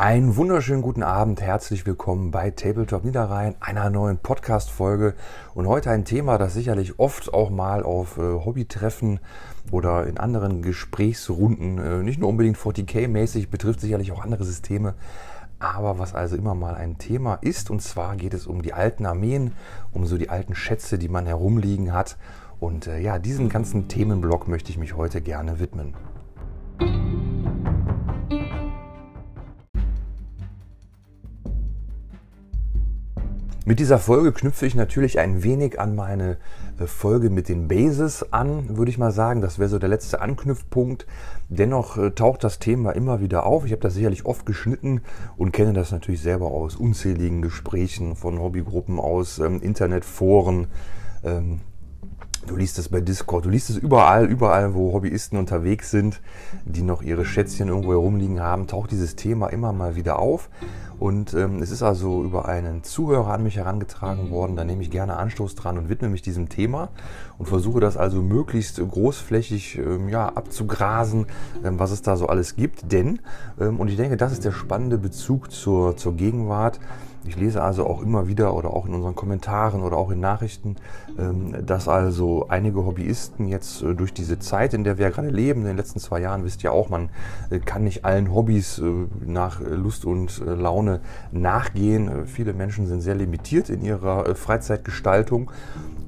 Einen wunderschönen guten Abend, herzlich willkommen bei Tabletop Niederrhein, einer neuen Podcast-Folge. Und heute ein Thema, das sicherlich oft auch mal auf äh, Hobbytreffen oder in anderen Gesprächsrunden, äh, nicht nur unbedingt 40k-mäßig, betrifft sicherlich auch andere Systeme, aber was also immer mal ein Thema ist. Und zwar geht es um die alten Armeen, um so die alten Schätze, die man herumliegen hat. Und äh, ja, diesem ganzen Themenblock möchte ich mich heute gerne widmen. Mit dieser Folge knüpfe ich natürlich ein wenig an meine äh, Folge mit den Bases an, würde ich mal sagen. Das wäre so der letzte Anknüpfpunkt. Dennoch äh, taucht das Thema immer wieder auf. Ich habe das sicherlich oft geschnitten und kenne das natürlich selber aus unzähligen Gesprächen von Hobbygruppen, aus ähm, Internetforen. Ähm, Du liest es bei Discord, du liest es überall, überall, wo Hobbyisten unterwegs sind, die noch ihre Schätzchen irgendwo herumliegen haben, taucht dieses Thema immer mal wieder auf. Und ähm, es ist also über einen Zuhörer an mich herangetragen worden. Da nehme ich gerne Anstoß dran und widme mich diesem Thema und versuche das also möglichst großflächig ähm, ja, abzugrasen, ähm, was es da so alles gibt. Denn, ähm, und ich denke, das ist der spannende Bezug zur, zur Gegenwart, ich lese also auch immer wieder oder auch in unseren Kommentaren oder auch in Nachrichten, ähm, dass also einige Hobbyisten jetzt äh, durch diese Zeit, in der wir gerade leben, in den letzten zwei Jahren, wisst ihr auch, man äh, kann nicht allen Hobbys äh, nach Lust und Laune nachgehen. Viele Menschen sind sehr limitiert in ihrer Freizeitgestaltung.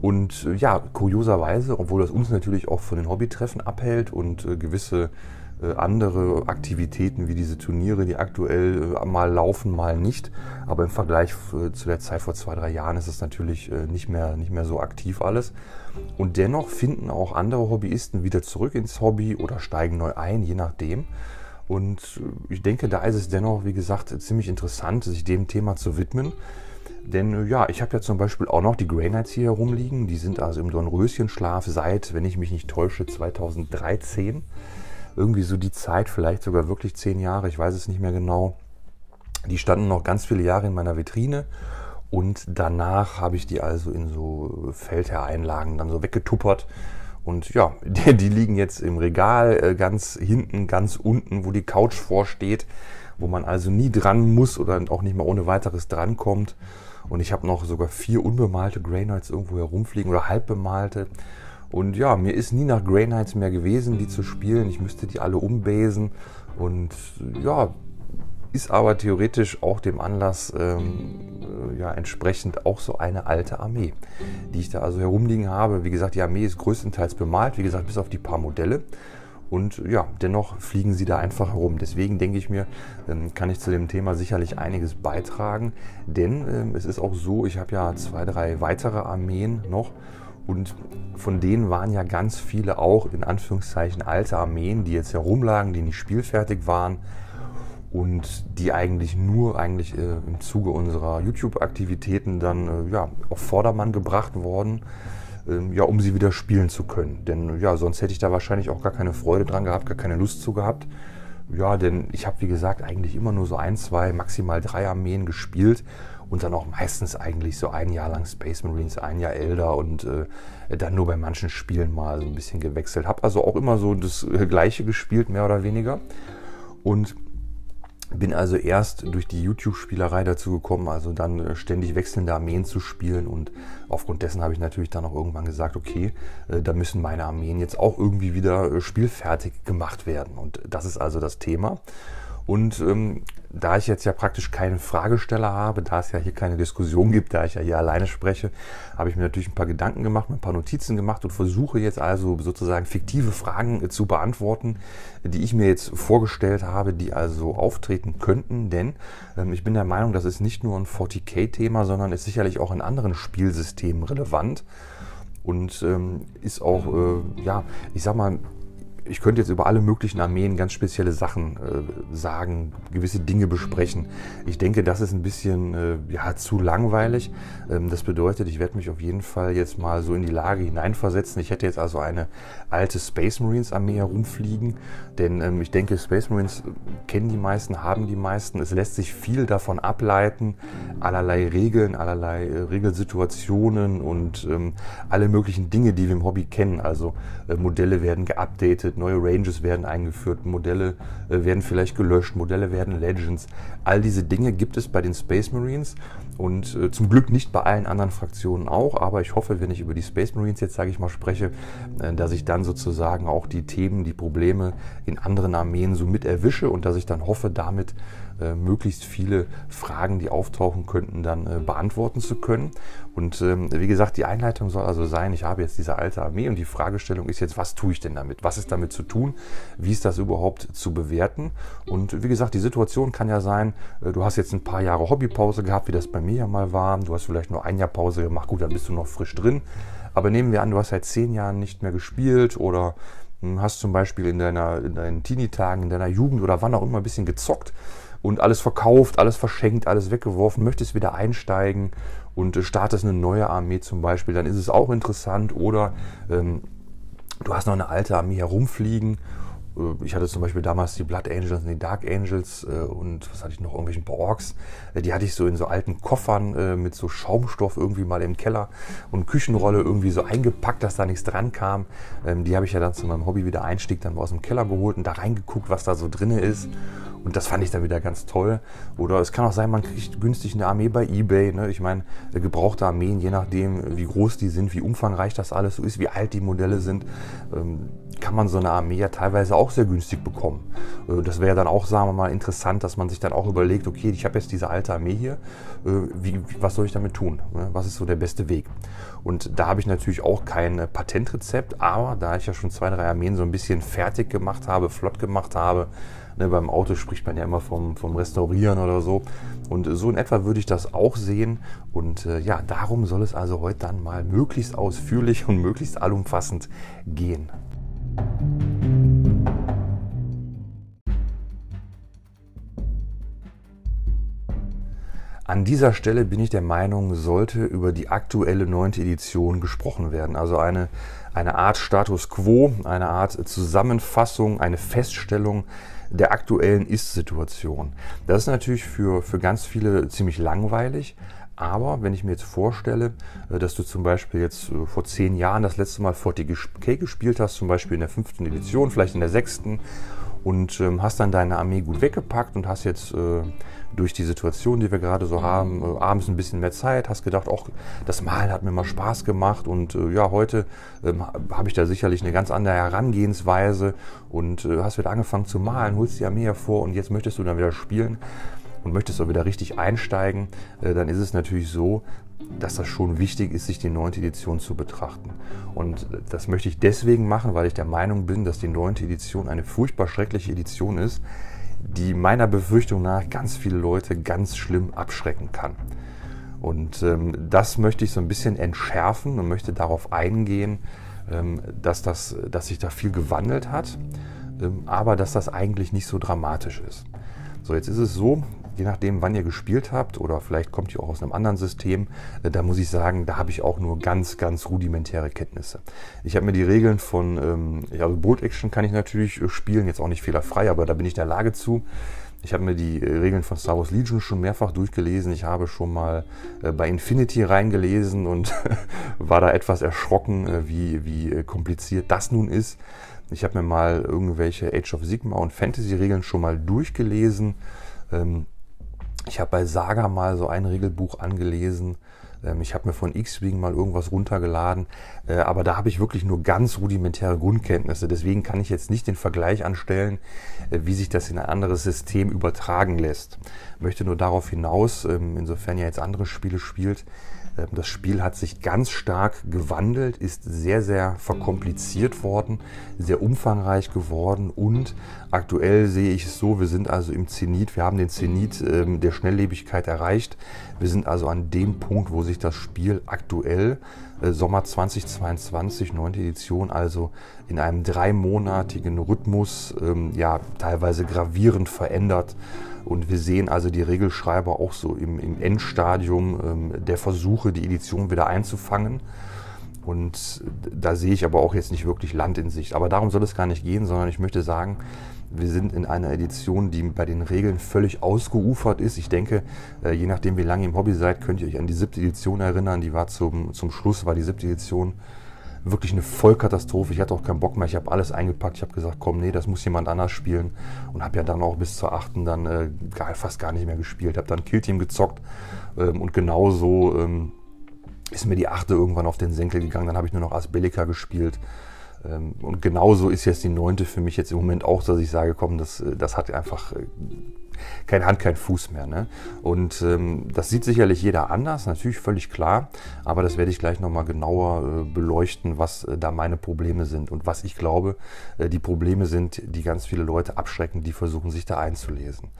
Und ja, kurioserweise, obwohl das uns natürlich auch von den Hobbytreffen abhält und gewisse andere Aktivitäten wie diese Turniere, die aktuell äh, mal laufen, mal nicht. Aber im Vergleich äh, zu der Zeit vor zwei, drei Jahren ist es natürlich nicht mehr, nicht mehr so aktiv alles. Und dennoch finden auch andere Hobbyisten wieder zurück ins Hobby oder steigen neu ein, je nachdem. Und ich denke, da ist es dennoch, wie gesagt, ziemlich interessant, sich dem Thema zu widmen. Denn ja, ich habe ja zum Beispiel auch noch die Grey Knights hier herumliegen. Die sind also im Dornröschenschlaf seit, wenn ich mich nicht täusche, 2013 irgendwie so die Zeit, vielleicht sogar wirklich zehn Jahre, ich weiß es nicht mehr genau. Die standen noch ganz viele Jahre in meiner Vitrine und danach habe ich die also in so Feldherreinlagen dann so weggetuppert. Und ja, die, die liegen jetzt im Regal äh, ganz hinten, ganz unten, wo die Couch vorsteht, wo man also nie dran muss oder auch nicht mal ohne weiteres drankommt. Und ich habe noch sogar vier unbemalte Grey Knights irgendwo herumfliegen oder halbbemalte. Und ja, mir ist nie nach Grey Knights mehr gewesen, die zu spielen. Ich müsste die alle umbasen. Und ja, ist aber theoretisch auch dem Anlass ähm, äh, ja, entsprechend auch so eine alte Armee, die ich da also herumliegen habe. Wie gesagt, die Armee ist größtenteils bemalt, wie gesagt, bis auf die paar Modelle. Und ja, dennoch fliegen sie da einfach herum. Deswegen denke ich mir, ähm, kann ich zu dem Thema sicherlich einiges beitragen. Denn ähm, es ist auch so, ich habe ja zwei, drei weitere Armeen noch und von denen waren ja ganz viele auch in Anführungszeichen alte Armeen, die jetzt herumlagen, die nicht spielfertig waren und die eigentlich nur eigentlich äh, im Zuge unserer YouTube-Aktivitäten dann äh, ja, auf Vordermann gebracht worden, äh, ja, um sie wieder spielen zu können. Denn ja, sonst hätte ich da wahrscheinlich auch gar keine Freude dran gehabt, gar keine Lust zu gehabt. Ja, denn ich habe wie gesagt eigentlich immer nur so ein, zwei, maximal drei Armeen gespielt und dann auch meistens eigentlich so ein Jahr lang Space Marines, ein Jahr Elder und äh, dann nur bei manchen Spielen mal so ein bisschen gewechselt. Habe also auch immer so das äh, Gleiche gespielt, mehr oder weniger. Und bin also erst durch die YouTube-Spielerei dazu gekommen, also dann äh, ständig wechselnde Armeen zu spielen und aufgrund dessen habe ich natürlich dann auch irgendwann gesagt, okay, äh, da müssen meine Armeen jetzt auch irgendwie wieder spielfertig gemacht werden und das ist also das Thema. Und ähm, da ich jetzt ja praktisch keinen Fragesteller habe, da es ja hier keine Diskussion gibt, da ich ja hier alleine spreche, habe ich mir natürlich ein paar Gedanken gemacht, ein paar Notizen gemacht und versuche jetzt also sozusagen fiktive Fragen äh, zu beantworten, die ich mir jetzt vorgestellt habe, die also auftreten könnten. Denn ähm, ich bin der Meinung, das ist nicht nur ein 40k-Thema, sondern ist sicherlich auch in anderen Spielsystemen relevant und ähm, ist auch, äh, ja, ich sag mal, ich könnte jetzt über alle möglichen Armeen ganz spezielle Sachen äh, sagen, gewisse Dinge besprechen. Ich denke, das ist ein bisschen äh, ja, zu langweilig. Ähm, das bedeutet, ich werde mich auf jeden Fall jetzt mal so in die Lage hineinversetzen. Ich hätte jetzt also eine alte Space Marines Armee herumfliegen, denn ähm, ich denke, Space Marines kennen die meisten, haben die meisten. Es lässt sich viel davon ableiten, allerlei Regeln, allerlei äh, Regelsituationen und ähm, alle möglichen Dinge, die wir im Hobby kennen. Also äh, Modelle werden geupdatet geupdatet, neue Ranges werden eingeführt, Modelle äh, werden vielleicht gelöscht, Modelle werden Legends. All diese Dinge gibt es bei den Space Marines und äh, zum Glück nicht bei allen anderen Fraktionen auch, aber ich hoffe, wenn ich über die Space Marines jetzt, sage ich mal, spreche, äh, dass ich dann sozusagen auch die Themen, die Probleme in anderen Armeen so mit erwische und dass ich dann hoffe, damit äh, möglichst viele Fragen, die auftauchen könnten, dann äh, beantworten zu können. Und ähm, wie gesagt, die Einleitung soll also sein, ich habe jetzt diese alte Armee und die Fragestellung ist jetzt, was tue ich denn damit? Was ist damit zu tun? Wie ist das überhaupt zu bewerten? Und wie gesagt, die Situation kann ja sein, äh, du hast jetzt ein paar Jahre Hobbypause gehabt, wie das bei mir ja mal war. Du hast vielleicht nur ein Jahr Pause gemacht, gut, dann bist du noch frisch drin. Aber nehmen wir an, du hast seit zehn Jahren nicht mehr gespielt oder hm, hast zum Beispiel in, deiner, in deinen Teenie-Tagen, in deiner Jugend oder wann auch immer ein bisschen gezockt und alles verkauft, alles verschenkt, alles weggeworfen, möchtest wieder einsteigen und äh, startest eine neue Armee zum Beispiel, dann ist es auch interessant. Oder ähm, du hast noch eine alte Armee herumfliegen. Äh, ich hatte zum Beispiel damals die Blood Angels und die Dark Angels äh, und was hatte ich noch, irgendwelchen Borgs. Äh, die hatte ich so in so alten Koffern äh, mit so Schaumstoff irgendwie mal im Keller und Küchenrolle irgendwie so eingepackt, dass da nichts dran kam. Ähm, die habe ich ja dann zu meinem Hobby wieder Einstieg dann aus dem Keller geholt und da reingeguckt, was da so drin ist. Und das fand ich dann wieder ganz toll. Oder es kann auch sein, man kriegt günstig eine Armee bei eBay. Ne? Ich meine, gebrauchte Armeen, je nachdem, wie groß die sind, wie umfangreich das alles so ist, wie alt die Modelle sind, ähm, kann man so eine Armee ja teilweise auch sehr günstig bekommen. Äh, das wäre dann auch, sagen wir mal, interessant, dass man sich dann auch überlegt, okay, ich habe jetzt diese alte Armee hier, äh, wie, was soll ich damit tun? Ne? Was ist so der beste Weg? Und da habe ich natürlich auch kein Patentrezept, aber da ich ja schon zwei, drei Armeen so ein bisschen fertig gemacht habe, flott gemacht habe, Ne, beim Auto spricht man ja immer vom, vom Restaurieren oder so. Und so in etwa würde ich das auch sehen. Und äh, ja, darum soll es also heute dann mal möglichst ausführlich und möglichst allumfassend gehen. An dieser Stelle bin ich der Meinung, sollte über die aktuelle neunte Edition gesprochen werden. Also eine, eine Art Status quo, eine Art Zusammenfassung, eine Feststellung der aktuellen Ist-Situation. Das ist natürlich für, für ganz viele ziemlich langweilig. Aber wenn ich mir jetzt vorstelle, äh, dass du zum Beispiel jetzt äh, vor zehn Jahren das letzte Mal 40k gespielt hast, zum Beispiel in der fünften Edition, vielleicht in der sechsten, und ähm, hast dann deine Armee gut weggepackt und hast jetzt äh, durch die Situation, die wir gerade so haben, äh, abends ein bisschen mehr Zeit, hast gedacht, auch das Malen hat mir mal Spaß gemacht und äh, ja, heute ähm, habe ich da sicherlich eine ganz andere Herangehensweise und äh, hast wieder angefangen zu malen, holst die Armee hervor und jetzt möchtest du dann wieder spielen und möchtest auch wieder richtig einsteigen, äh, dann ist es natürlich so, dass das schon wichtig ist, sich die neunte Edition zu betrachten. Und das möchte ich deswegen machen, weil ich der Meinung bin, dass die neunte Edition eine furchtbar schreckliche Edition ist, die meiner Befürchtung nach ganz viele Leute ganz schlimm abschrecken kann. Und ähm, das möchte ich so ein bisschen entschärfen und möchte darauf eingehen, ähm, dass, das, dass sich da viel gewandelt hat, ähm, aber dass das eigentlich nicht so dramatisch ist. So, jetzt ist es so, je nachdem, wann ihr gespielt habt oder vielleicht kommt ihr auch aus einem anderen System, äh, da muss ich sagen, da habe ich auch nur ganz, ganz rudimentäre Kenntnisse. Ich habe mir die Regeln von, ähm, also Bolt Action kann ich natürlich äh, spielen, jetzt auch nicht fehlerfrei, aber da bin ich der Lage zu. Ich habe mir die äh, Regeln von Star Wars Legion schon mehrfach durchgelesen. Ich habe schon mal bei Infinity reingelesen und war da etwas erschrocken, wie, wie kompliziert das nun ist. Ich habe mir mal irgendwelche Age of Sigma und Fantasy Regeln schon mal durchgelesen. Ähm, ich habe bei Saga mal so ein Regelbuch angelesen. Ähm, ich habe mir von X-Wing mal irgendwas runtergeladen, äh, aber da habe ich wirklich nur ganz rudimentäre Grundkenntnisse. Deswegen kann ich jetzt nicht den Vergleich anstellen, äh, wie sich das in ein anderes System übertragen lässt. Ich möchte nur darauf hinaus, ähm, insofern ihr jetzt andere Spiele spielt, das Spiel hat sich ganz stark gewandelt, ist sehr, sehr verkompliziert worden, sehr umfangreich geworden und aktuell sehe ich es so, wir sind also im Zenit, wir haben den Zenit ähm, der Schnelllebigkeit erreicht. Wir sind also an dem Punkt, wo sich das Spiel aktuell, äh, Sommer 2022, 9. Edition, also in einem dreimonatigen Rhythmus, ähm, ja, teilweise gravierend verändert. Und wir sehen also die Regelschreiber auch so im, im Endstadium ähm, der Versuche, die Edition wieder einzufangen. Und da sehe ich aber auch jetzt nicht wirklich Land in Sicht. Aber darum soll es gar nicht gehen, sondern ich möchte sagen, wir sind in einer Edition, die bei den Regeln völlig ausgeufert ist. Ich denke, äh, je nachdem, wie lange ihr im Hobby seid, könnt ihr euch an die siebte Edition erinnern. Die war zum, zum Schluss, war die siebte Edition wirklich eine Vollkatastrophe. Ich hatte auch keinen Bock mehr. Ich habe alles eingepackt. Ich habe gesagt, komm, nee, das muss jemand anders spielen. Und habe ja dann auch bis zur achten dann äh, gar, fast gar nicht mehr gespielt. Habe dann Killteam gezockt ähm, und genauso ähm, ist mir die achte irgendwann auf den Senkel gegangen. Dann habe ich nur noch Asbellica gespielt. Ähm, und genauso ist jetzt die neunte für mich jetzt im Moment auch, dass ich sage, komm, das, äh, das hat einfach äh, keine Hand, kein Fuß mehr. Ne? Und ähm, das sieht sicherlich jeder anders, natürlich völlig klar, aber das werde ich gleich nochmal genauer äh, beleuchten, was äh, da meine Probleme sind und was ich glaube, äh, die Probleme sind, die ganz viele Leute abschrecken, die versuchen, sich da einzulesen.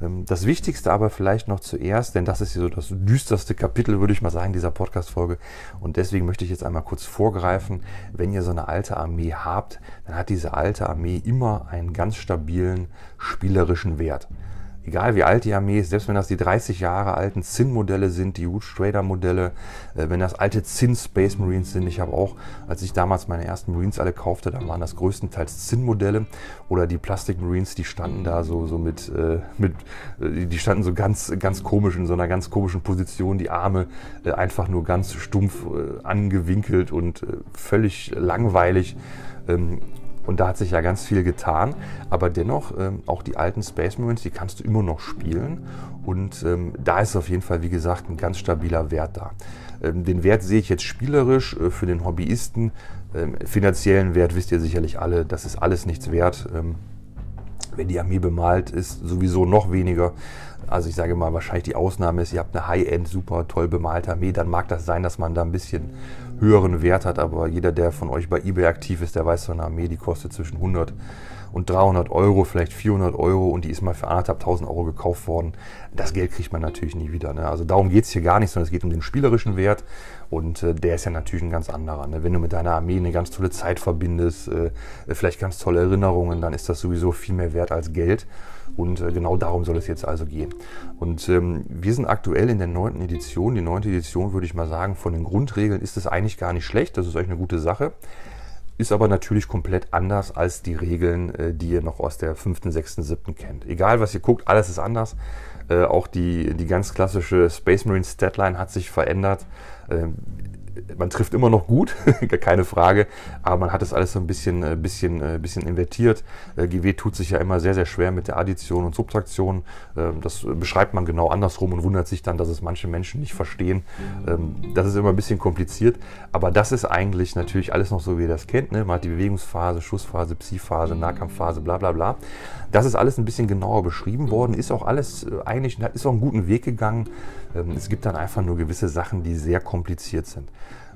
Ähm, das Wichtigste aber vielleicht noch zuerst, denn das ist so das düsterste Kapitel, würde ich mal sagen, dieser Podcast-Folge. Und deswegen möchte ich jetzt einmal kurz vorgreifen. Wenn ihr so eine alte Armee habt, dann hat diese alte Armee immer einen ganz stabilen spielerischen Wert egal wie alt die Armee ist, selbst wenn das die 30 Jahre alten Zinn-Modelle sind, die Rouge Trader-Modelle, äh, wenn das alte Zinn Space Marines sind. Ich habe auch, als ich damals meine ersten Marines alle kaufte, dann waren das größtenteils Zinn-Modelle oder die Plastik Marines, die standen da so, so mit, äh, mit, äh, die standen so ganz, ganz komisch in so einer ganz komischen Position, die Arme äh, einfach nur ganz stumpf äh, angewinkelt und äh, völlig langweilig. Ähm, und da hat sich ja ganz viel getan. Aber dennoch, ähm, auch die alten Space Marines, die kannst du immer noch spielen. Und ähm, da ist auf jeden Fall, wie gesagt, ein ganz stabiler Wert da. Ähm, den Wert sehe ich jetzt spielerisch äh, für den Hobbyisten. Ähm, finanziellen Wert wisst ihr sicherlich alle, das ist alles nichts wert. Ähm, wenn die Armee bemalt ist, sowieso noch weniger. Also ich sage mal, wahrscheinlich die Ausnahme ist, ihr habt eine High-End, super toll bemalte Armee, dann mag das sein, dass man da ein bisschen höheren Wert hat, aber jeder, der von euch bei eBay aktiv ist, der weiß, so eine Armee, die kostet zwischen 100 und 300 Euro, vielleicht 400 Euro und die ist mal für anderthalb tausend Euro gekauft worden. Das Geld kriegt man natürlich nie wieder. Ne? Also darum geht es hier gar nicht, sondern es geht um den spielerischen Wert und äh, der ist ja natürlich ein ganz anderer. Ne? Wenn du mit deiner Armee eine ganz tolle Zeit verbindest, äh, vielleicht ganz tolle Erinnerungen, dann ist das sowieso viel mehr wert als Geld. Und äh, genau darum soll es jetzt also gehen. Und ähm, wir sind aktuell in der neunten Edition. Die neunte Edition, würde ich mal sagen, von den Grundregeln ist es eigentlich gar nicht schlecht. Das ist eigentlich eine gute Sache. Ist aber natürlich komplett anders als die Regeln, äh, die ihr noch aus der fünften, sechsten, siebten kennt. Egal was ihr guckt, alles ist anders. Äh, auch die, die ganz klassische Space Marine Statline hat sich verändert. Ähm, man trifft immer noch gut, keine Frage, aber man hat es alles so ein bisschen, äh, bisschen, äh, bisschen invertiert. Äh, GW tut sich ja immer sehr, sehr schwer mit der Addition und Subtraktion. Ähm, das beschreibt man genau andersrum und wundert sich dann, dass es manche Menschen nicht verstehen. Ähm, das ist immer ein bisschen kompliziert, aber das ist eigentlich natürlich alles noch so, wie ihr das kennt. Ne? Man hat die Bewegungsphase, Schussphase, Psi-Phase, Nahkampfphase, bla bla bla. Das ist alles ein bisschen genauer beschrieben worden, ist auch alles eigentlich, ist auch einen guten Weg gegangen. Ähm, es gibt dann einfach nur gewisse Sachen, die sehr kompliziert sind.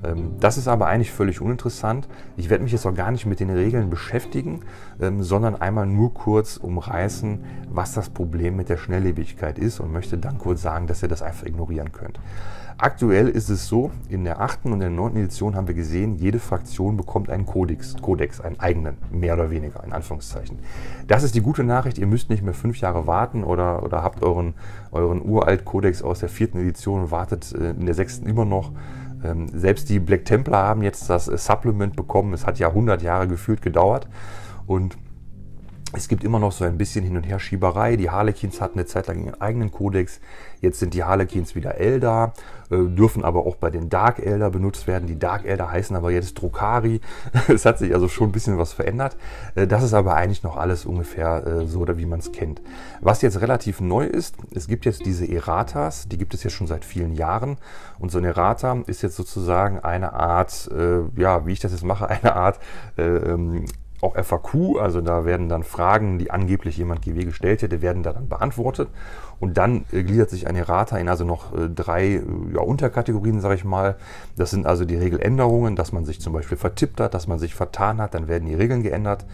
Ähm, das ist aber eigentlich völlig uninteressant. Ich werde mich jetzt auch gar nicht mit den Regeln beschäftigen, ähm, sondern einmal nur kurz umreißen, was das Problem mit der Schnelllebigkeit ist und möchte dann kurz sagen, dass ihr das einfach ignorieren könnt. Aktuell ist es so, in der achten und der neunten Edition haben wir gesehen, jede Fraktion bekommt einen Kodex, Kodex, einen eigenen, mehr oder weniger, in Anführungszeichen. Das ist die gute Nachricht, ihr müsst nicht mehr fünf Jahre warten oder, oder habt euren, euren uralt Kodex aus der vierten Edition und wartet äh, in der sechsten immer noch. Ähm, selbst die Black Templar haben jetzt das äh, Supplement bekommen. Es hat ja 100 Jahre gefühlt gedauert. Und es gibt immer noch so ein bisschen Hin- und Herschieberei. Die Harlequins hatten eine Zeit lang ihren eigenen Kodex. Jetzt sind die Harlequins wieder Elder, äh, dürfen aber auch bei den Dark Elder benutzt werden. Die Dark Elder heißen aber jetzt Drukari. es hat sich also schon ein bisschen was verändert. Äh, das ist aber eigentlich noch alles ungefähr äh, so, wie man es kennt. Was jetzt relativ neu ist, es gibt jetzt diese Erratas, die gibt es jetzt schon seit vielen Jahren. Und so ein Errata ist jetzt sozusagen eine Art, ja, wie ich das jetzt mache, eine Art äh, ähm, auch FAQ, also da werden dann Fragen, die angeblich jemand GW gestellt hätte, werden da dann beantwortet. Und dann äh, gliedert sich ein Errata in also noch äh, drei äh, ja, Unterkategorien, sage ich mal. Das sind also die Regeländerungen, dass man sich zum Beispiel vertippt hat, dass man sich vertan hat, dann werden die Regeln geändert.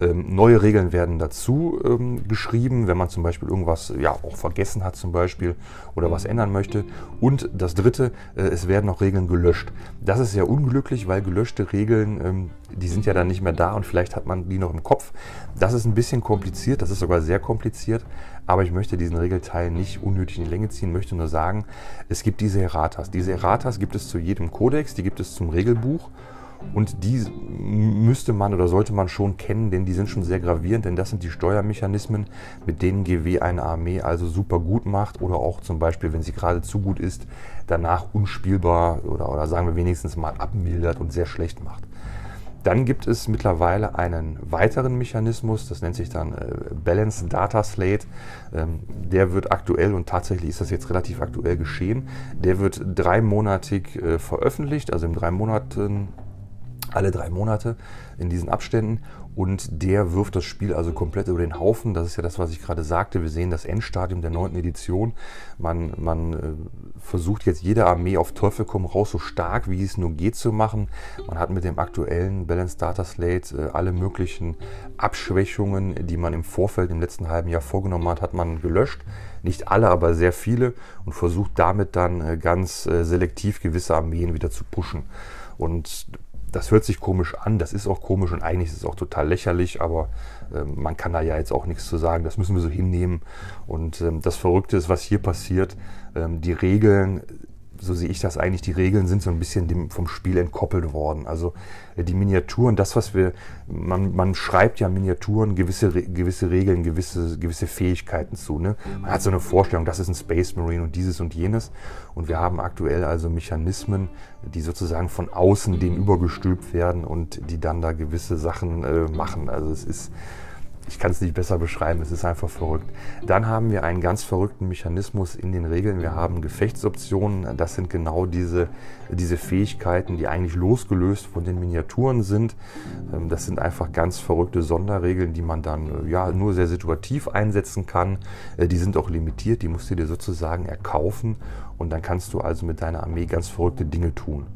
Ähm, neue Regeln werden dazu ähm, geschrieben, wenn man zum Beispiel irgendwas ja auch vergessen hat zum Beispiel oder was ändern möchte. Und das Dritte, äh, es werden noch Regeln gelöscht. Das ist sehr unglücklich, weil gelöschte Regeln, ähm, die sind ja dann nicht mehr da und vielleicht hat man die noch im Kopf. Das ist ein bisschen kompliziert, das ist sogar sehr kompliziert, aber ich möchte diesen Regelteil nicht unnötig in die Länge ziehen, möchte nur sagen, es gibt diese Erratas. Diese Erratas gibt es zu jedem Kodex, die gibt es zum Regelbuch Und die müsste man oder sollte man schon kennen, denn die sind schon sehr gravierend, denn das sind die Steuermechanismen, mit denen GW eine Armee also super gut macht oder auch zum Beispiel, wenn sie gerade zu gut ist, danach unspielbar oder, oder sagen wir wenigstens mal abmildert und sehr schlecht macht. Dann gibt es mittlerweile einen weiteren Mechanismus, das nennt sich dann äh, Balance Data Slate. Ähm, der wird aktuell und tatsächlich ist das jetzt relativ aktuell geschehen. Der wird dreimonatig äh, veröffentlicht, also in drei Monaten alle drei Monate in diesen Abständen und der wirft das Spiel also komplett über den Haufen. Das ist ja das, was ich gerade sagte. Wir sehen das Endstadium der neunten Edition. Man, man äh, versucht jetzt jede Armee auf Teufel komm raus so stark wie es nur geht zu machen. Man hat mit dem aktuellen Balance Data Slate äh, alle möglichen Abschwächungen, die man im Vorfeld im letzten halben Jahr vorgenommen hat, hat man gelöscht. Nicht alle, aber sehr viele und versucht damit dann äh, ganz äh, selektiv gewisse Armeen wieder zu pushen. Und das hört sich komisch an, das ist auch komisch und eigentlich ist es auch total lächerlich, aber äh, man kann da ja jetzt auch nichts zu sagen, das müssen wir so hinnehmen. Und ähm, das Verrückte ist, was hier passiert, ähm, die Regeln so sehe ich das eigentlich, die Regeln sind so ein bisschen dem, vom Spiel entkoppelt worden. Also äh, die Miniaturen, das, was wir, man, man schreibt ja Miniaturen gewisse, gewisse Regeln, gewisse, gewisse Fähigkeiten zu. Ne? Man hat so eine Vorstellung, das ist ein Space Marine und dieses und jenes. Und wir haben aktuell also Mechanismen, die sozusagen von außen dem übergestülpt werden und die dann da gewisse Sachen äh, machen. Also es ist ich kann es nicht besser beschreiben, es ist einfach verrückt. Dann haben wir einen ganz verrückten Mechanismus in den Regeln. Wir haben Gefechtsoptionen. Das sind genau diese, diese Fähigkeiten, die eigentlich losgelöst von den Miniaturen sind. Ähm, das sind einfach ganz verrückte Sonderregeln, die man dann äh, ja, nur sehr situativ einsetzen kann. Äh, die sind auch limitiert, die musst du dir sozusagen erkaufen und dann kannst du also mit deiner Armee ganz verrückte Dinge tun.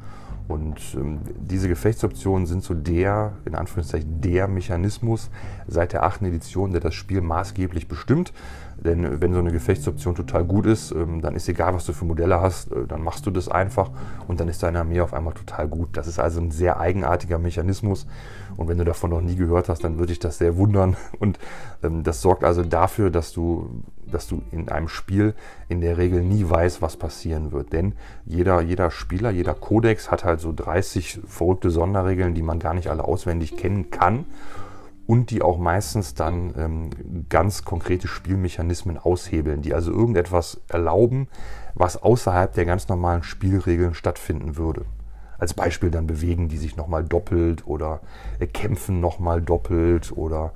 Und ähm, diese Gefechtsoptionen sind so der, in Anführungszeichen, der Mechanismus seit der achten Edition, der das Spiel maßgeblich bestimmt. Denn wenn so eine Gefechtsoption total gut ist, ähm, dann ist egal, was du für Modelle hast, äh, dann machst du das einfach und dann ist deine Armee auf einmal total gut. Das ist also ein sehr eigenartiger Mechanismus. Und wenn du davon noch nie gehört hast, dann würde ich das sehr wundern. Und ähm, das sorgt also dafür, dass du dass du in einem Spiel in der Regel nie weißt, was passieren wird. Denn jeder, jeder Spieler, jeder Kodex hat halt so 30 verrückte Sonderregeln, die man gar nicht alle auswendig kennen kann und die auch meistens dann ähm, ganz konkrete Spielmechanismen aushebeln, die also irgendetwas erlauben, was außerhalb der ganz normalen Spielregeln stattfinden würde. Als Beispiel dann bewegen die sich nochmal doppelt oder äh, kämpfen nochmal doppelt oder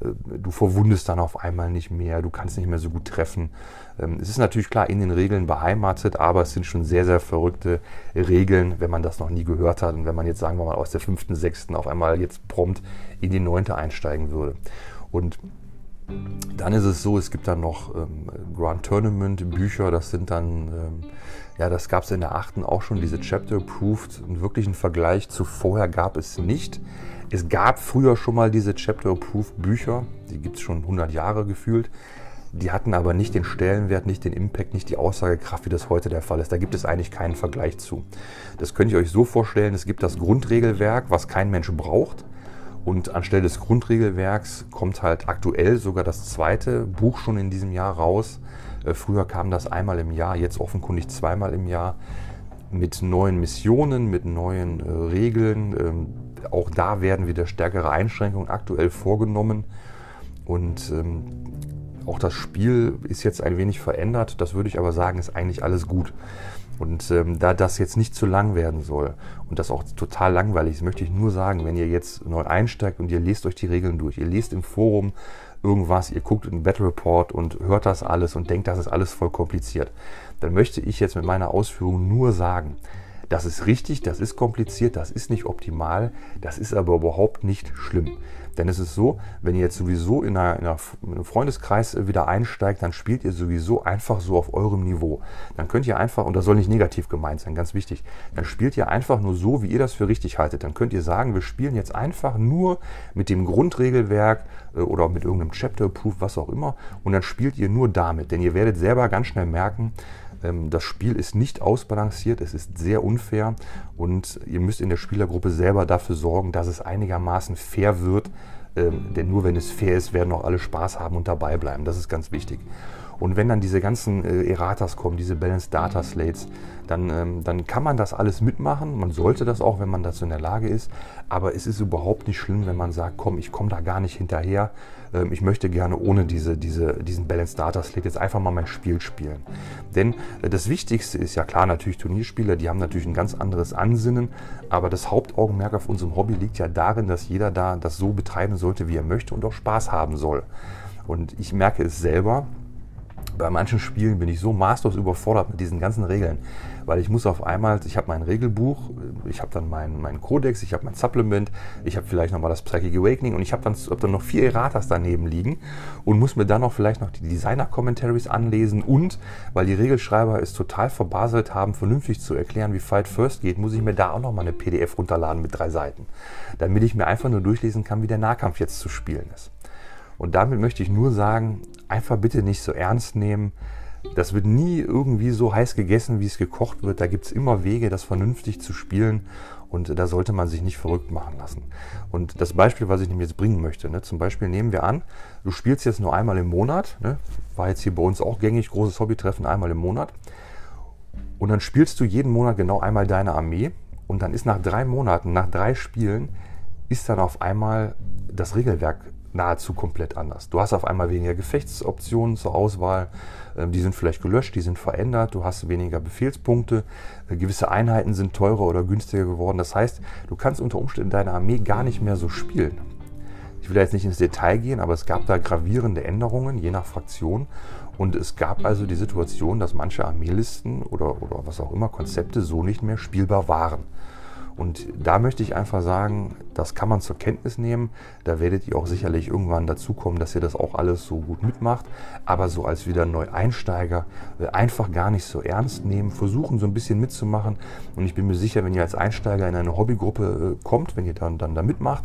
äh, du verwundest dann auf einmal nicht mehr, du kannst nicht mehr so gut treffen. Ähm, es ist natürlich klar in den Regeln beheimatet, aber es sind schon sehr, sehr verrückte Regeln, wenn man das noch nie gehört hat und wenn man jetzt, sagen wir mal, aus der fünften, sechsten auf einmal jetzt prompt in die neunte einsteigen würde. Und dann ist es so, es gibt dann noch ähm, Grand Tournament Bücher, das sind dann, ähm, ja, das gab es in der achten auch schon, diese Chapter Approved. Einen wirklichen Vergleich zu vorher gab es nicht. Es gab früher schon mal diese Chapter-Approved Bücher, die gibt es schon 100 Jahre gefühlt. Die hatten aber nicht den Stellenwert, nicht den Impact, nicht die Aussagekraft, wie das heute der Fall ist. Da gibt es eigentlich keinen Vergleich zu. Das könnt ihr euch so vorstellen, es gibt das Grundregelwerk, was kein Mensch braucht. Und anstelle des Grundregelwerks kommt halt aktuell sogar das zweite Buch schon in diesem Jahr raus. Äh, früher kam das einmal im Jahr, jetzt offenkundig zweimal im Jahr mit neuen Missionen, mit neuen äh, Regeln. Ähm, auch da werden wieder stärkere Einschränkungen aktuell vorgenommen. Und ähm, auch das Spiel ist jetzt ein wenig verändert. Das würde ich aber sagen, ist eigentlich alles gut. Und ähm, da das jetzt nicht zu lang werden soll und das auch total langweilig ist, möchte ich nur sagen, wenn ihr jetzt neu einsteigt und ihr lest euch die Regeln durch, ihr lest im Forum irgendwas, ihr guckt in den Battle Report und hört das alles und denkt, das ist alles voll kompliziert, dann möchte ich jetzt mit meiner Ausführung nur sagen, das ist richtig, das ist kompliziert, das ist nicht optimal, das ist aber überhaupt nicht schlimm. Denn es ist so, wenn ihr jetzt sowieso in, einer, in, einem Freundeskreis wieder einsteigt, dann spielt ihr sowieso einfach so auf eurem Niveau. Dann könnt ihr einfach, und das soll nicht negativ gemeint sein, ganz wichtig, dann spielt ihr einfach nur so, wie ihr das für richtig haltet. Dann könnt ihr sagen, wir spielen jetzt einfach nur mit dem Grundregelwerk äh, oder mit irgendeinem Chapter-Proof, was auch immer, und dann spielt ihr nur damit. Denn ihr werdet selber ganz schnell merken, das Spiel ist nicht ausbalanciert, es ist sehr unfair und ihr müsst in der Spielergruppe selber dafür sorgen, dass es einigermaßen fair wird. Ähm, denn nur wenn es fair ist, werden auch alle Spaß haben und dabei bleiben. Das ist ganz wichtig. Und wenn dann diese ganzen äh, Erratas kommen, diese Balanced Data Slates, dann, ähm, dann kann man das alles mitmachen. Man sollte das auch, wenn man dazu in der Lage ist. Aber es ist überhaupt nicht schlimm, wenn man sagt, komm, ich komme da gar nicht hinterher. Ähm, ich möchte gerne ohne diese, diese, diesen Balanced Data Slate jetzt einfach mal mein Spiel spielen. Denn äh, das Wichtigste ist ja klar natürlich Turnierspieler, die haben natürlich ein ganz anderes Ansinnen. Aber das Hauptaugenmerk auf unserem Hobby liegt ja darin, dass jeder da das so betreiben sollte, wie er möchte und auch Spaß haben soll. Und ich merke es selber, bei manchen Spielen bin ich so maßlos überfordert mit diesen ganzen Regeln, weil ich muss auf einmal, ich habe mein Regelbuch, ich habe dann meinen mein Codex, ich habe mein Supplement, ich habe vielleicht nochmal das Psychic Awakening und ich habe dann, hab dann noch vier Erratas daneben liegen und muss mir dann noch vielleicht noch die Designer-Commentaries anlesen und, weil die Regelschreiber es total verbaselt haben, vernünftig zu erklären, wie Fight First geht, muss ich mir da auch nochmal eine PDF runterladen mit drei Seiten, damit ich mir einfach nur durchlesen kann, wie der Nahkampf jetzt zu spielen ist. Und damit möchte ich nur sagen, einfach bitte nicht so ernst nehmen. Das wird nie irgendwie so heiß gegessen, wie es gekocht wird. Da gibt es immer Wege, das vernünftig zu spielen. Und da sollte man sich nicht verrückt machen lassen. Und das Beispiel, was ich nämlich jetzt bringen möchte, ne, zum Beispiel nehmen wir an, du spielst jetzt nur einmal im Monat, ne, war jetzt hier bei uns auch gängig, großes Hobbytreffen einmal im Monat. Und dann spielst du jeden Monat genau einmal deine Armee. Und dann ist nach drei Monaten, nach drei Spielen, ist dann auf einmal das Regelwerk nahezu komplett anders. Du hast auf einmal weniger Gefechtsoptionen zur Auswahl, die sind vielleicht gelöscht, die sind verändert, du hast weniger Befehlspunkte, äh, gewisse Einheiten sind teurer oder günstiger geworden. Das heißt, du kannst unter Umständen deine Armee gar nicht mehr so spielen. Ich will jetzt nicht ins Detail gehen, aber es gab da gravierende Änderungen, je nach Fraktion. Und es gab also die Situation, dass manche Armeelisten oder, oder was auch immer, Konzepte so nicht mehr spielbar waren. Und da möchte ich einfach sagen, das kann man zur Kenntnis nehmen. Da werdet ihr auch sicherlich irgendwann dazu kommen, dass ihr das auch alles so gut mitmacht. Aber so als wieder Neueinsteiger äh, einfach gar nicht so ernst nehmen, versuchen so ein bisschen mitzumachen. Und ich bin mir sicher, wenn ihr als Einsteiger in eine Hobbygruppe äh, kommt, wenn ihr dann, dann da mitmacht,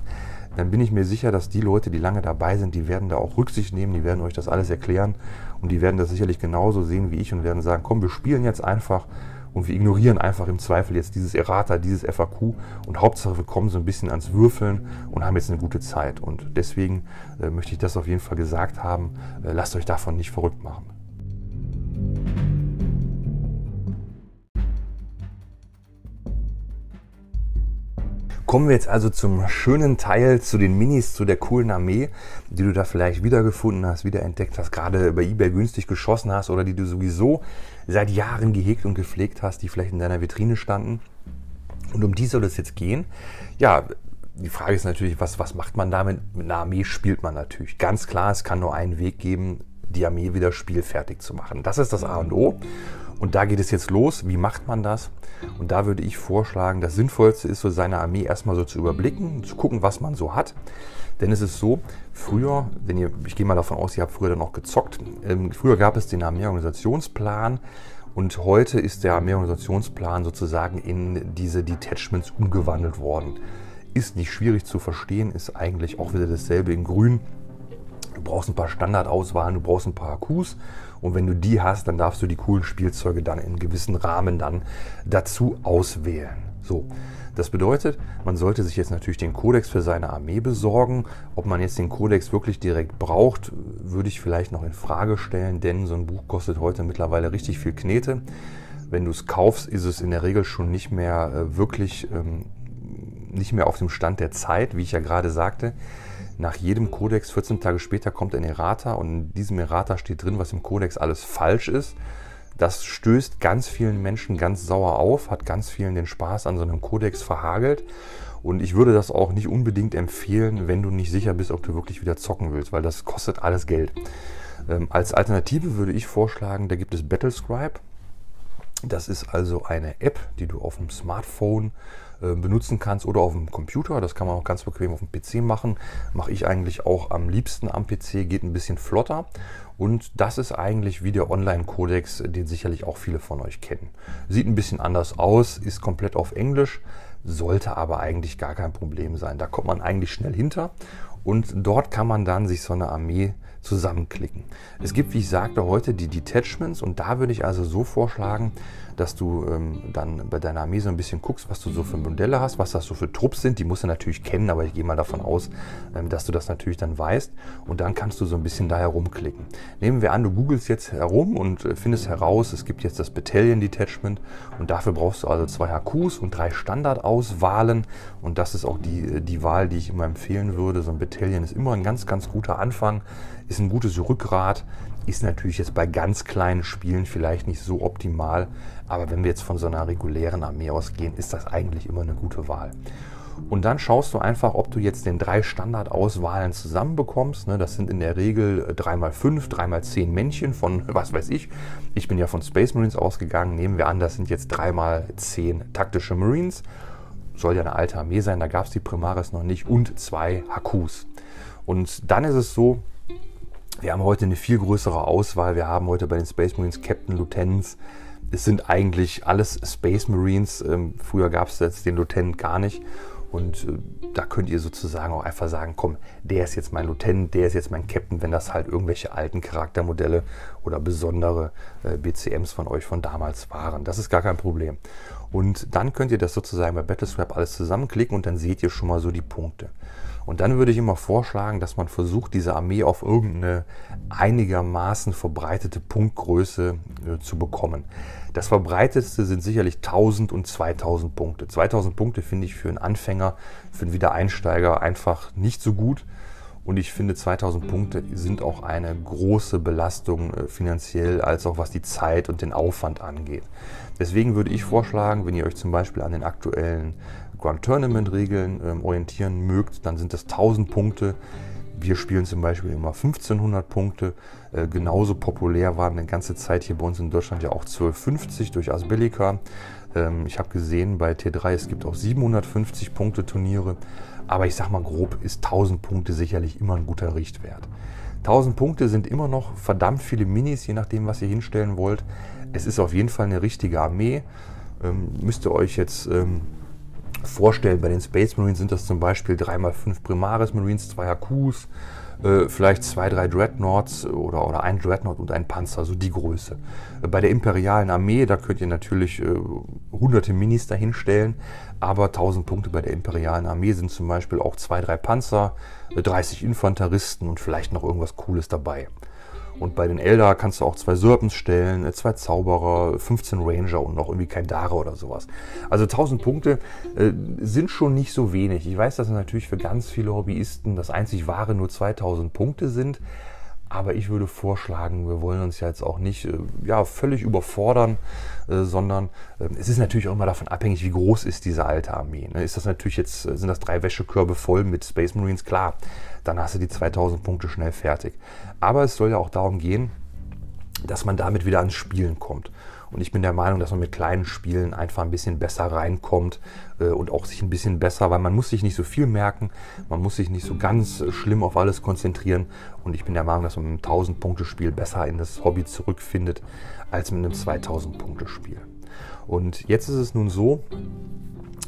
dann bin ich mir sicher, dass die Leute, die lange dabei sind, die werden da auch Rücksicht nehmen, die werden euch das alles erklären und die werden das sicherlich genauso sehen wie ich und werden sagen, komm, wir spielen jetzt einfach und wir ignorieren einfach im Zweifel jetzt dieses Errata, dieses FAQ und Hauptsache wir kommen so ein bisschen ans Würfeln und haben jetzt eine gute Zeit. Und deswegen äh, möchte ich das auf jeden Fall gesagt haben. Äh, lasst euch davon nicht verrückt machen. Kommen wir jetzt also zum schönen Teil, zu den Minis, zu der coolen Armee, die du da vielleicht wiedergefunden hast, wiederentdeckt hast, gerade bei eBay günstig geschossen hast oder die du sowieso seit Jahren gehegt und gepflegt hast, die vielleicht in deiner Vitrine standen. Und um die soll es jetzt gehen. Ja, die Frage ist natürlich, was, was macht man damit? Mit einer Armee spielt man natürlich. Ganz klar, es kann nur einen Weg geben, die Armee wieder spielfertig zu machen. Das ist das A und O. Und da geht es jetzt los. Wie macht man das? Und da würde ich vorschlagen, das Sinnvollste ist so seine Armee erstmal so zu überblicken, zu gucken, was man so hat. Denn es ist so, früher, wenn ihr, ich gehe mal davon aus, ihr habt früher dann auch gezockt, ähm, früher gab es den Armeeorganisationsplan und heute ist der Armeeorganisationsplan sozusagen in diese Detachments umgewandelt worden. Ist nicht schwierig zu verstehen, ist eigentlich auch wieder dasselbe in grün. Du brauchst ein paar Standardauswahlen, du brauchst ein paar Akkus und wenn du die hast, dann darfst du die coolen Spielzeuge dann in gewissen Rahmen dann dazu auswählen. So, das bedeutet, man sollte sich jetzt natürlich den Kodex für seine Armee besorgen. Ob man jetzt den Kodex wirklich direkt braucht, würde ich vielleicht noch in Frage stellen, denn so ein Buch kostet heute mittlerweile richtig viel Knete. Wenn du es kaufst, ist es in der Regel schon nicht mehr äh, wirklich ähm, nicht mehr auf dem Stand der Zeit, wie ich ja gerade sagte. Nach jedem Kodex, 14 Tage später, kommt ein Errata und in diesem Errata steht drin, was im Kodex alles falsch ist. Das stößt ganz vielen Menschen ganz sauer auf, hat ganz vielen den Spaß an so einem Kodex verhagelt. Und ich würde das auch nicht unbedingt empfehlen, wenn du nicht sicher bist, ob du wirklich wieder zocken willst, weil das kostet alles Geld. Ähm, als Alternative würde ich vorschlagen, da gibt es Battlescribe. Das ist also eine App, die du auf dem Smartphone äh, benutzen kannst oder auf dem Computer. Das kann man auch ganz bequem auf dem PC machen. Mache ich eigentlich auch am liebsten am PC, geht ein bisschen flotter. Und das ist eigentlich wie der Online-Kodex, den sicherlich auch viele von euch kennen. Sieht ein bisschen anders aus, ist komplett auf Englisch, sollte aber eigentlich gar kein Problem sein. Da kommt man eigentlich schnell hinter. Und dort kann man dann sich so eine Armee zusammenklicken. Es gibt, wie ich sagte, heute die Detachments und da würde ich also so vorschlagen, dass du ähm, dann bei deiner Armee so ein bisschen guckst, was du so für Modelle hast, was das so für Trupps sind. Die musst du natürlich kennen, aber ich gehe mal davon aus, ähm, dass du das natürlich dann weißt. Und dann kannst du so ein bisschen da herumklicken. Nehmen wir an, du googelst jetzt herum und äh, findest heraus, es gibt jetzt das Battalion Detachment und dafür brauchst du also zwei HQs und drei Standardauswahlen. Und das ist auch die, äh, die Wahl, die ich immer empfehlen würde. So ein Battalion ist immer ein ganz, ganz guter Anfang, ist ein gutes Rückgrat, ist natürlich jetzt bei ganz kleinen Spielen vielleicht nicht so optimal, aber wenn wir jetzt von so einer regulären Armee ausgehen, ist das eigentlich immer eine gute Wahl. Und dann schaust du einfach, ob du jetzt den drei Standardauswahlen zusammenbekommst. Ne? Das sind in der Regel 3x5, 3x10 Männchen von was weiß ich. Ich bin ja von Space Marines ausgegangen. Nehmen wir an, das sind jetzt 3x10 taktische Marines. Soll ja eine alte Armee sein, da gab es die Primaris noch nicht. Und zwei HQs. Und dann ist es so, wir haben heute eine viel größere Auswahl. Wir haben heute bei den Space Marines Captain, Lieutenants. Es sind eigentlich alles Space Marines. Ähm, früher gab es jetzt den Lieutenant gar nicht. Und äh, da könnt ihr sozusagen auch einfach sagen, komm, der ist jetzt mein Lieutenant, der ist jetzt mein Captain, wenn das halt irgendwelche alten Charaktermodelle oder besondere äh, BCMs von euch von damals waren. Das ist gar kein Problem. Und dann könnt ihr das sozusagen bei Battleswap alles zusammenklicken und dann seht ihr schon mal so die Punkte. Und dann würde ich immer vorschlagen, dass man versucht, diese Armee auf irgendeine einigermaßen verbreitete Punktgröße äh, zu bekommen. Das verbreitetste sind sicherlich 1000 und 2000 Punkte. 2000 Punkte finde ich für einen Anfänger, für einen Wiedereinsteiger einfach nicht so gut. Und ich finde, 2000 Punkte sind auch eine große Belastung äh, finanziell, als auch was die Zeit und den Aufwand angeht. Deswegen würde ich vorschlagen, wenn ihr euch zum Beispiel an den aktuellen Grand Tournament Regeln ähm, orientieren mögt, dann sind das 1000 Punkte. Wir spielen zum Beispiel immer 1500 Punkte. Äh, genauso populär waren eine ganze Zeit hier bei uns in Deutschland ja auch 1250 durch Asbellica. Ähm, ich habe gesehen bei T3, es gibt auch 750 Punkte Turniere. Aber ich sag mal grob, ist 1000 Punkte sicherlich immer ein guter Richtwert. 1000 Punkte sind immer noch verdammt viele Minis, je nachdem, was ihr hinstellen wollt. Es ist auf jeden Fall eine richtige Armee. Ähm, müsst ihr euch jetzt ähm, vorstellen. Bei den Space Marines sind das zum Beispiel 3x5 Primaris Marines, 2 HQs, äh, vielleicht zwei, drei Dreadnoughts oder, oder ein Dreadnought und ein Panzer, so die Größe. Äh, bei der imperialen Armee, da könnt ihr natürlich äh, hunderte Minis dahinstellen, aber 1000 Punkte bei der imperialen Armee sind zum Beispiel auch zwei, drei Panzer, 30 äh, Infanteristen und vielleicht noch irgendwas Cooles dabei. Und bei den Eldar kannst du auch zwei Serpents stellen, äh, zwei Zauberer, 15 Ranger und noch irgendwie kein Dare oder sowas. Also 1000 Punkte äh, sind schon nicht so wenig. Ich weiß, dass natürlich für ganz viele Hobbyisten das einzig wahre nur 2000 Punkte sind. Aber ich würde vorschlagen, wir wollen uns ja jetzt auch nicht äh, ja, völlig überfordern, äh, sondern es ist natürlich auch immer davon abhängig, wie groß ist diese alte Armee. Ne? Ist das natürlich jetzt, sind das drei Wäschekörbe voll mit Space Marines? Klar, dann hast du die 2000 Punkte schnell fertig. Aber es soll ja auch darum gehen, dass man damit wieder ans Spielen kommt. Und ich bin der Meinung, dass man mit kleinen Spielen einfach ein bisschen besser reinkommt äh, und auch sich ein bisschen besser, weil man muss sich nicht so viel merken, man muss sich nicht so ganz schlimm auf alles konzentrieren. Und ich bin der Meinung, dass man mit einem 1000-Punkte-Spiel besser in das Hobby zurückfindet als mit einem 2000-Punkte-Spiel. Und jetzt ist es nun so,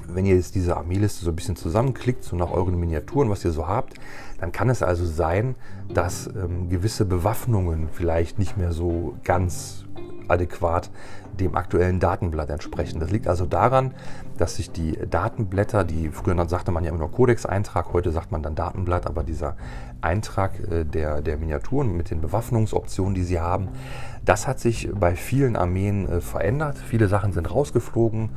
wenn ihr jetzt diese Armeeliste so ein bisschen zusammenklickt, so nach euren Miniaturen, was ihr so habt, dann kann es also sein, dass ähm, gewisse Bewaffnungen vielleicht nicht mehr so ganz adäquat dem aktuellen Datenblatt entsprechen. Das liegt also daran, dass sich die Datenblätter, die früher sagte man ja immer nur Codex-Eintrag, heute sagt man dann Datenblatt, aber dieser Eintrag äh, der, der Miniaturen mit den Bewaffnungsoptionen, die sie haben, das hat sich bei vielen Armeen äh, verändert. Viele Sachen sind rausgeflogen.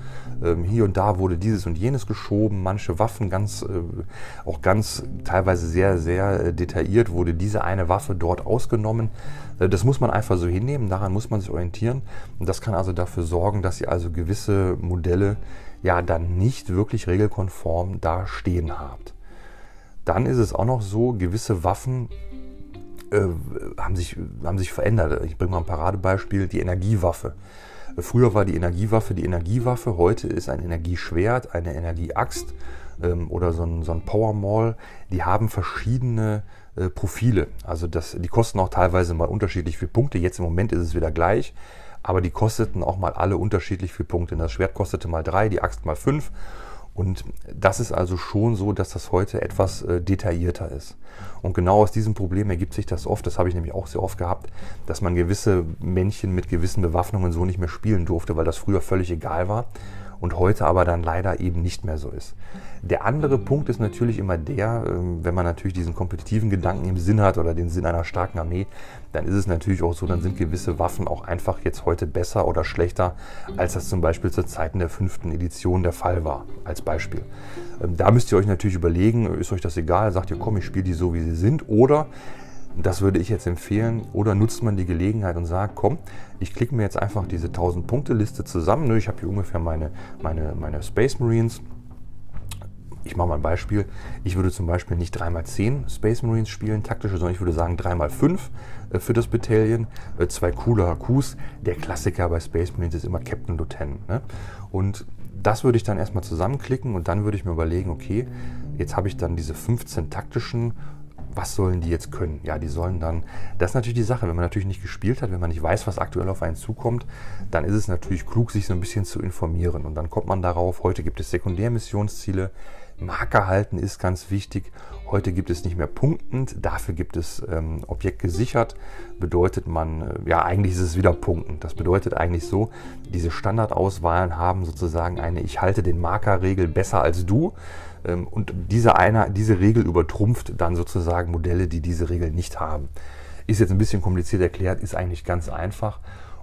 Ähm, hier und da wurde dieses und jenes geschoben. Manche Waffen ganz, äh, auch ganz teilweise sehr, sehr äh, detailliert wurde diese eine Waffe dort ausgenommen. Das muss man einfach so hinnehmen. Daran muss man sich orientieren. Und das kann also dafür sorgen, dass ihr also gewisse Modelle ja dann nicht wirklich regelkonform da stehen habt. Dann ist es auch noch so, gewisse Waffen äh, haben, sich, haben sich verändert. Ich bringe mal ein Paradebeispiel, die Energiewaffe. Früher war die Energiewaffe die Energiewaffe, heute ist ein Energieschwert, eine Energieaxt ähm, oder so ein, so ein Power Die haben verschiedene äh, Profile. Also das, die kosten auch teilweise mal unterschiedlich viele Punkte. Jetzt im Moment ist es wieder gleich, aber die kosteten auch mal alle unterschiedlich viele Punkte. Das Schwert kostete mal drei, die Axt mal fünf Und das ist also schon so, dass das heute etwas äh, detaillierter ist. Und genau aus diesem Problem ergibt sich das oft, das habe ich nämlich auch sehr oft gehabt, dass man gewisse Männchen mit gewissen Bewaffnungen so nicht mehr spielen durfte, weil das früher völlig egal war und heute aber dann leider eben nicht mehr so ist. Der andere Punkt ist natürlich immer der, ähm, wenn man natürlich diesen kompetitiven Gedanken im Sinn hat oder den Sinn einer starken Armee, dann ist es natürlich auch so, dann sind gewisse Waffen auch einfach jetzt heute besser oder schlechter, als das zum Beispiel zur Zeiten der fünften Edition der Fall war, als Beispiel. Ähm, da müsst ihr euch natürlich überlegen, ist euch das egal, sagt ihr, komm, ich spiele die so, wie sie sind, oder das würde ich jetzt empfehlen. Oder nutzt man die Gelegenheit und sagt, komm, ich klicke mir jetzt einfach diese 1000-Punkte-Liste zusammen. Ne, ich habe hier ungefähr meine, meine, meine Space Marines. Ich mache mal ein Beispiel. Ich würde zum Beispiel nicht 3x10 Space Marines spielen, taktische, sondern ich würde sagen 3x5 äh, für das Battalion. Äh, zwei coole HQs. Der Klassiker bei Space Marines ist immer Captain Lieutenant. Ne? Und das würde ich dann erstmal zusammenklicken und dann würde ich mir überlegen, okay, jetzt habe ich dann diese 15 taktischen was sollen die jetzt können? Ja, die sollen dann, das ist natürlich die Sache, wenn man natürlich nicht gespielt hat, wenn man nicht weiß, was aktuell auf einen zukommt, dann ist es natürlich klug, sich so ein bisschen zu informieren. Und dann kommt man darauf, heute gibt es Sekundärmissionsziele, Marker halten ist ganz wichtig. Heute gibt es nicht mehr punktend, dafür gibt es ähm, Objekt gesichert. Bedeutet man, äh, ja, eigentlich ist es wieder punktend. Das bedeutet eigentlich so, diese Standardauswahlen haben sozusagen eine Ich halte den Markerregel besser als du. Ähm, und diese, eine, diese Regel übertrumpft dann sozusagen Modelle, die diese Regel nicht haben. Ist jetzt ein bisschen kompliziert erklärt, ist eigentlich ganz einfach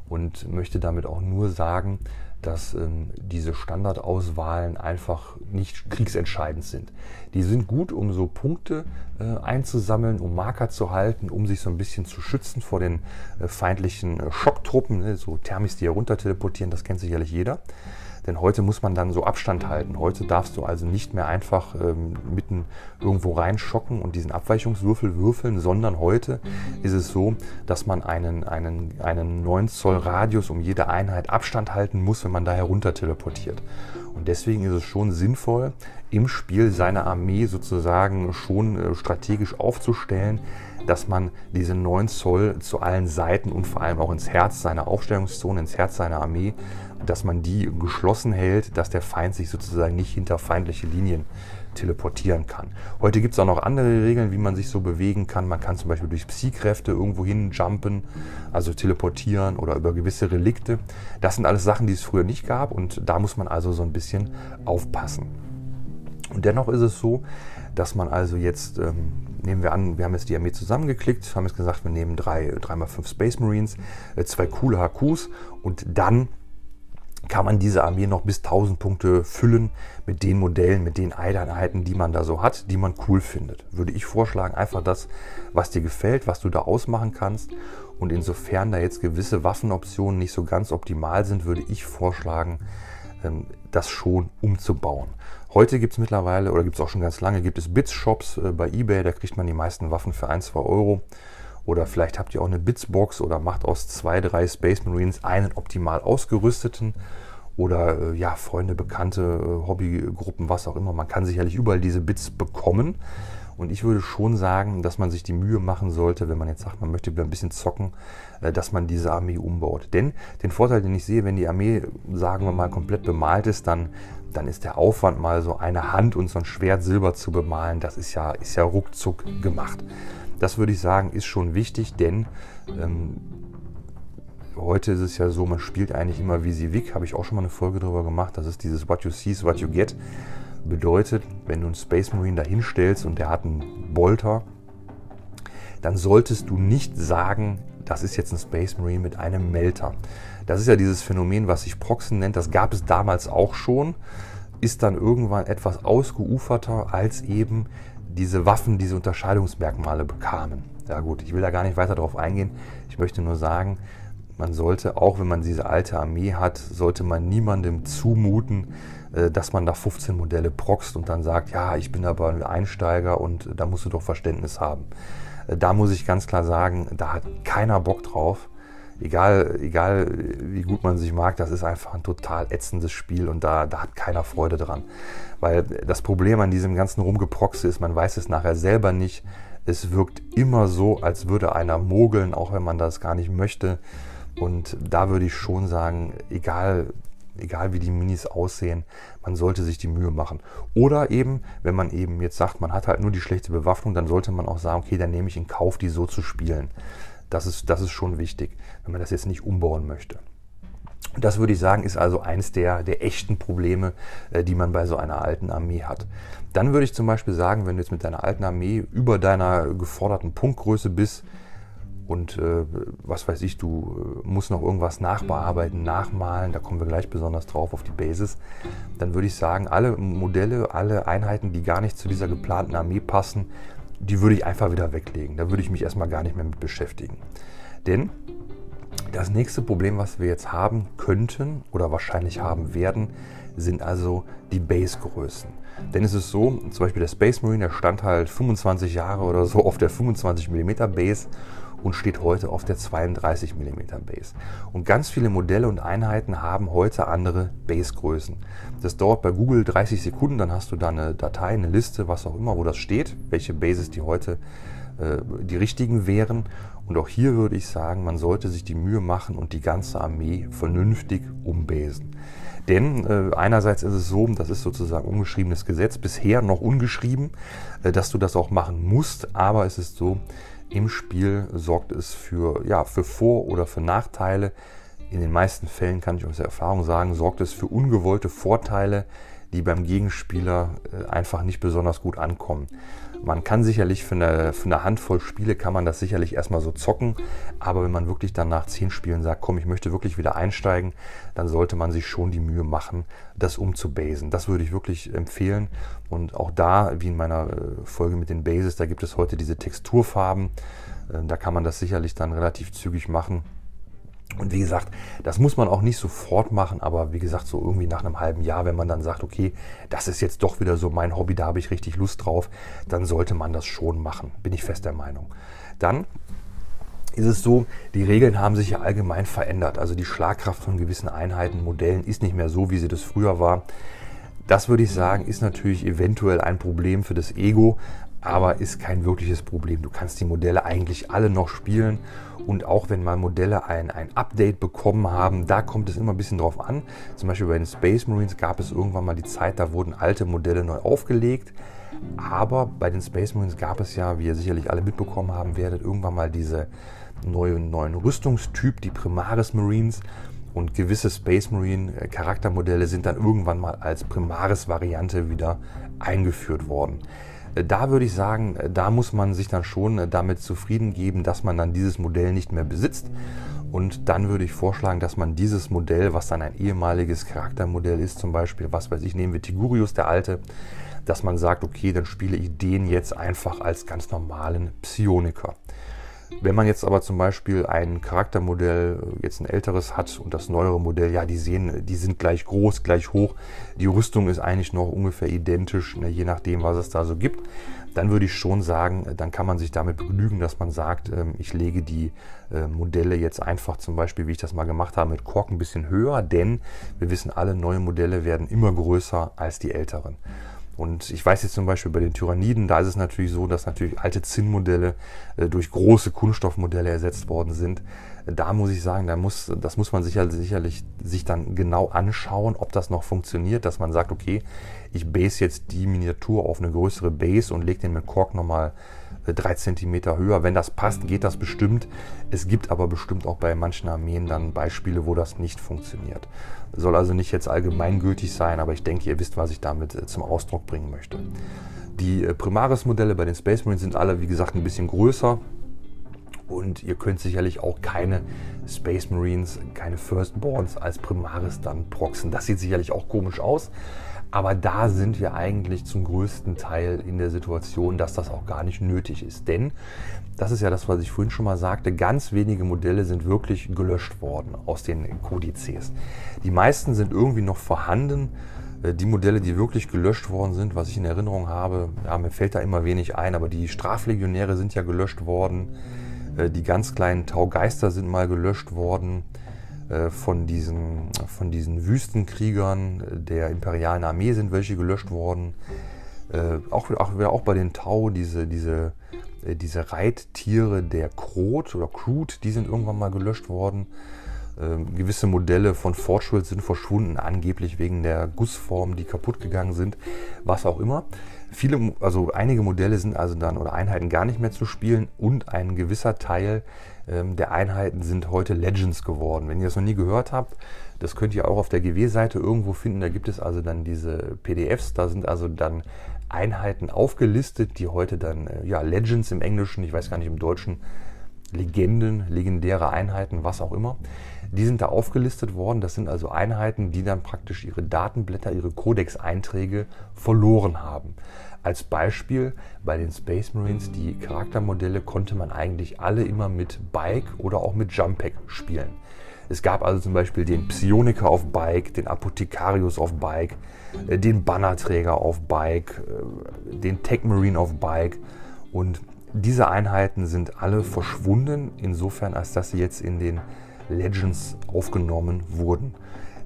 und möchte damit auch nur sagen, dass ähm, diese Standardauswahlen einfach nicht kriegsentscheidend sind. Die sind gut, um so Punkte äh, einzusammeln, um Marker zu halten, um sich so ein bisschen zu schützen vor den äh, feindlichen äh, Schocktruppen, ne? so Thermis, die herunter teleportieren, das kennt sicherlich jeder. Denn heute muss man dann so Abstand halten. Heute darfst du also nicht mehr einfach ähm, mitten irgendwo reinschocken und diesen Abweichungswürfel würfeln, sondern heute ist es so, dass man einen, einen, einen 9 Zoll Radius um jede Einheit Abstand halten muss, wenn man da herunter teleportiert. Und deswegen ist es schon sinnvoll, im Spiel seine Armee sozusagen schon äh, strategisch aufzustellen, dass man diese 9 Zoll zu allen Seiten und vor allem auch ins Herz seiner Aufstellungszone, ins Herz seiner Armee dass man die geschlossen hält, dass der Feind sich sozusagen nicht hinter feindliche Linien teleportieren kann. Heute gibt es auch noch andere Regeln, wie man sich so bewegen kann. Man kann zum Beispiel durch Psy-Kräfte irgendwo hin jumpen, also teleportieren oder über gewisse Relikte. Das sind alles Sachen, die es früher nicht gab und da muss man also so ein bisschen aufpassen. Und dennoch ist es so, dass man also jetzt, ähm, nehmen wir an, wir haben jetzt die Armee zusammengeklickt, haben jetzt gesagt, wir nehmen drei, dreimal fünf Space Marines, äh, zwei coole HQs und dann kann man diese Armee noch bis 1000 Punkte füllen mit den Modellen, mit den Einheiten, die man da so hat, die man cool findet. Würde ich vorschlagen, einfach das, was dir gefällt, was du da ausmachen kannst. Und insofern da jetzt gewisse Waffenoptionen nicht so ganz optimal sind, würde ich vorschlagen, ähm, das schon umzubauen. Heute gibt es mittlerweile, oder gibt es auch schon ganz lange, gibt es Bits-Shops äh, bei eBay, da kriegt man die meisten Waffen für 1, 2 Euro. Oder vielleicht habt ihr auch eine Bitsbox oder macht aus zwei, drei Space Marines einen optimal ausgerüsteten. Oder äh, ja, Freunde, Bekannte, äh, Hobbygruppen, was auch immer. Man kann sicherlich überall diese Bits bekommen. Und ich würde schon sagen, dass man sich die Mühe machen sollte, wenn man jetzt sagt, man möchte wieder ein bisschen zocken, äh, dass man diese Armee umbaut. Denn den Vorteil, den ich sehe, wenn die Armee, sagen wir mal, komplett bemalt ist, dann, dann ist der Aufwand mal so eine Hand und so ein Schwert Silber zu bemalen, das ist ja, ist ja ruckzuck gemacht. Das würde ich sagen, ist schon wichtig, denn ähm, heute ist es ja so, man spielt eigentlich immer wie sie Wick, habe ich auch schon mal eine Folge darüber gemacht. Das ist dieses What you see is what you get. Bedeutet, wenn du einen Space Marine da hinstellst und der hat einen Bolter, dann solltest du nicht sagen, das ist jetzt ein Space Marine mit einem Melter. Das ist ja dieses Phänomen, was sich Proxen nennt. Das gab es damals auch schon, ist dann irgendwann etwas ausgeuferter als eben diese Waffen diese Unterscheidungsmerkmale bekamen. Ja gut, ich will da gar nicht weiter darauf eingehen. Ich möchte nur sagen, man sollte, auch wenn man diese alte Armee hat, sollte man niemandem zumuten, äh, dass man da 15 Modelle proxt und dann sagt, ja, ich bin aber ein Einsteiger und da musst du doch Verständnis haben. Äh, da muss ich ganz klar sagen, da hat keiner Bock drauf egal, egal wie gut man sich mag, das ist einfach ein total ätzendes Spiel und da, da hat keiner Freude dran. Weil das Problem an diesem ganzen Rumgeproxe ist, man weiß es nachher selber nicht. Es wirkt immer so, als würde einer mogeln, auch wenn man das gar nicht möchte. Und da würde ich schon sagen, egal egal wie die Minis aussehen, man sollte sich die Mühe machen. Oder eben, wenn man eben jetzt sagt, man hat halt nur die schlechte Bewaffnung, dann sollte man auch sagen, okay, dann nehme ich in Kauf, die so zu spielen. Das ist, das ist schon wichtig, wenn man das jetzt nicht umbauen möchte. Das würde ich sagen, ist also eines der, der echten Probleme, äh, die man bei so einer alten Armee hat. Dann würde ich zum Beispiel sagen, wenn du jetzt mit deiner alten Armee über deiner geforderten Punktgröße bist und äh, was weiß ich, du äh, musst noch irgendwas nachbearbeiten, nachmalen, da kommen wir gleich besonders drauf auf die Basis, dann würde ich sagen, alle Modelle, alle Einheiten, die gar nicht zu dieser geplanten Armee passen, die würde ich einfach wieder weglegen. Da würde ich mich erstmal gar nicht mehr mit beschäftigen. Denn das nächste Problem, was wir jetzt haben könnten oder wahrscheinlich haben werden, sind also die Base-Größen. Denn es ist so, zum Beispiel der Space Marine, der stand halt 25 Jahre oder so auf der 25 mm Base und steht heute auf der 32 mm Base. Und ganz viele Modelle und Einheiten haben heute andere Base-Größen. Das dauert bei Google 30 Sekunden, dann hast du da eine Datei, eine Liste, was auch immer, wo das steht, welche Bases die heute äh, die richtigen wären. Und auch hier würde ich sagen, man sollte sich die Mühe machen und die ganze Armee vernünftig umbesen. Denn äh, einerseits ist es so, das ist sozusagen ungeschriebenes Gesetz, bisher noch ungeschrieben, äh, dass du das auch machen musst, aber es ist so, im Spiel sorgt es für, ja, für Vor- oder für Nachteile. In den meisten Fällen kann ich aus der Erfahrung sagen, sorgt es für ungewollte Vorteile, die beim Gegenspieler äh, einfach nicht besonders gut ankommen. Man kann sicherlich für eine, für eine Handvoll Spiele kann man das sicherlich erstmal so zocken, aber wenn man wirklich dann nach zehn Spielen sagt, komm, ich möchte wirklich wieder einsteigen, dann sollte man sich schon die Mühe machen, das umzubasen. Das würde ich wirklich empfehlen. Und auch da, wie in meiner äh, Folge mit den Bases, da gibt es heute diese Texturfarben. Äh, da kann man das sicherlich dann relativ zügig machen. Und wie gesagt, das muss man auch nicht sofort machen, aber wie gesagt, so irgendwie nach einem halben Jahr, wenn man dann sagt, okay, das ist jetzt doch wieder so mein Hobby, da habe ich richtig Lust drauf, dann sollte man das schon machen, bin ich fest der Meinung. Dann ist es so, die Regeln haben sich ja allgemein verändert. Also die Schlagkraft von gewissen Einheiten, Modellen ist nicht mehr so, wie sie das früher war. Das würde ich sagen, ist natürlich eventuell ein Problem für das Ego, aber ist kein wirkliches Problem. Du kannst die Modelle eigentlich alle noch spielen und auch wenn mal Modelle ein, ein Update bekommen haben, da kommt es immer ein bisschen drauf an. Zum Beispiel bei den Space Marines gab es irgendwann mal die Zeit, da wurden alte Modelle neu aufgelegt. Aber bei den Space Marines gab es ja, wie ihr sicherlich alle mitbekommen haben werdet, irgendwann mal diese neuen, neuen Rüstungstyp, die Primaris Marines. Und gewisse Space Marine äh, Charaktermodelle sind dann irgendwann mal als Primaris Variante wieder eingeführt worden. Äh, da würde ich sagen, äh, da muss man sich dann schon äh, damit zufrieden geben, dass man dann dieses Modell nicht mehr besitzt. Und dann würde ich vorschlagen, dass man dieses Modell, was dann ein ehemaliges Charaktermodell ist, zum Beispiel, was weiß ich, nehmen wir Tigurius, der alte, dass man sagt, okay, dann spiele ich den jetzt einfach als ganz normalen Psioniker. Wenn man jetzt aber zum Beispiel ein Charaktermodell, äh, jetzt ein älteres hat und das neuere Modell, ja, die sehen, die sind gleich groß, gleich hoch. Die Rüstung ist eigentlich noch ungefähr identisch, ne, je nachdem, was es da so gibt. Dann würde ich schon sagen, äh, dann kann man sich damit begnügen, dass man sagt, ähm, ich lege die äh, Modelle jetzt einfach zum Beispiel, wie ich das mal gemacht habe, mit Kork ein bisschen höher, denn wir wissen alle, neue Modelle werden immer größer als die älteren. Und ich weiß jetzt zum Beispiel bei den Tyranniden, da ist es natürlich so, dass natürlich alte Zinnmodelle äh, durch große Kunststoffmodelle ersetzt worden sind. Da muss ich sagen, da muss, das muss man sicher, sicherlich sich dann genau anschauen, ob das noch funktioniert, dass man sagt, okay, ich base jetzt die Miniatur auf eine größere Base und lege den mit Kork nochmal äh, drei Zentimeter höher. Wenn das passt, geht das bestimmt. Es gibt aber bestimmt auch bei manchen Armeen dann Beispiele, wo das nicht funktioniert. Soll also nicht jetzt allgemeingültig sein, aber ich denke, ihr wisst, was ich damit äh, zum Ausdruck bringen möchte. Die äh, Primaris-Modelle bei den Space Marines sind alle, wie gesagt, ein bisschen größer. Und ihr könnt sicherlich auch keine Space Marines, keine Firstborns als Primaris dann proxen. Das sieht sicherlich auch komisch aus. Aber da sind wir eigentlich zum größten Teil in der Situation, dass das auch gar nicht nötig ist. Denn, das ist ja das, was ich vorhin schon mal sagte, ganz wenige Modelle sind wirklich gelöscht worden aus den Kodizes. Die meisten sind irgendwie noch vorhanden. Äh, die Modelle, die wirklich gelöscht worden sind, was ich in Erinnerung habe, ja, mir fällt da immer wenig ein, aber die Straflegionäre sind ja gelöscht worden. Äh, die ganz kleinen Taugeister sind mal gelöscht worden. Äh, von diesen, von diesen Wüstenkriegern der imperialen Armee sind welche gelöscht worden. Äh, auch, auch, auch bei den Tau, diese, diese, äh, diese Reittiere der Krot oder Krut, die sind irgendwann mal gelöscht worden. Ähm, gewisse Modelle von Fortschritt sind verschwunden, angeblich wegen der Gussformen, die kaputt gegangen sind, was auch immer. Viele, also einige Modelle sind also dann oder Einheiten gar nicht mehr zu spielen und ein gewisser Teil der Einheiten sind heute Legends geworden. Wenn ihr das noch nie gehört habt, das könnt ihr auch auf der GW-Seite irgendwo finden. Da gibt es also dann diese PDFs, da sind also dann Einheiten aufgelistet, die heute dann äh, ja Legends im Englischen, ich weiß gar nicht im Deutschen, Legenden, legendäre Einheiten, was auch immer. Die sind da aufgelistet worden. Das sind also Einheiten, die dann praktisch ihre Datenblätter, ihre Codex-Einträge verloren haben. Als Beispiel bei den Space Marines, die Charaktermodelle konnte man eigentlich alle immer mit Bike oder auch mit Jumpack spielen. Es gab also zum Beispiel den Psioniker auf Bike, den Apothekarius auf Bike, äh, den Bannerträger auf Bike, äh, den Tech Marine auf Bike und diese Einheiten sind alle verschwunden, insofern als dass sie jetzt in den Legends aufgenommen wurden.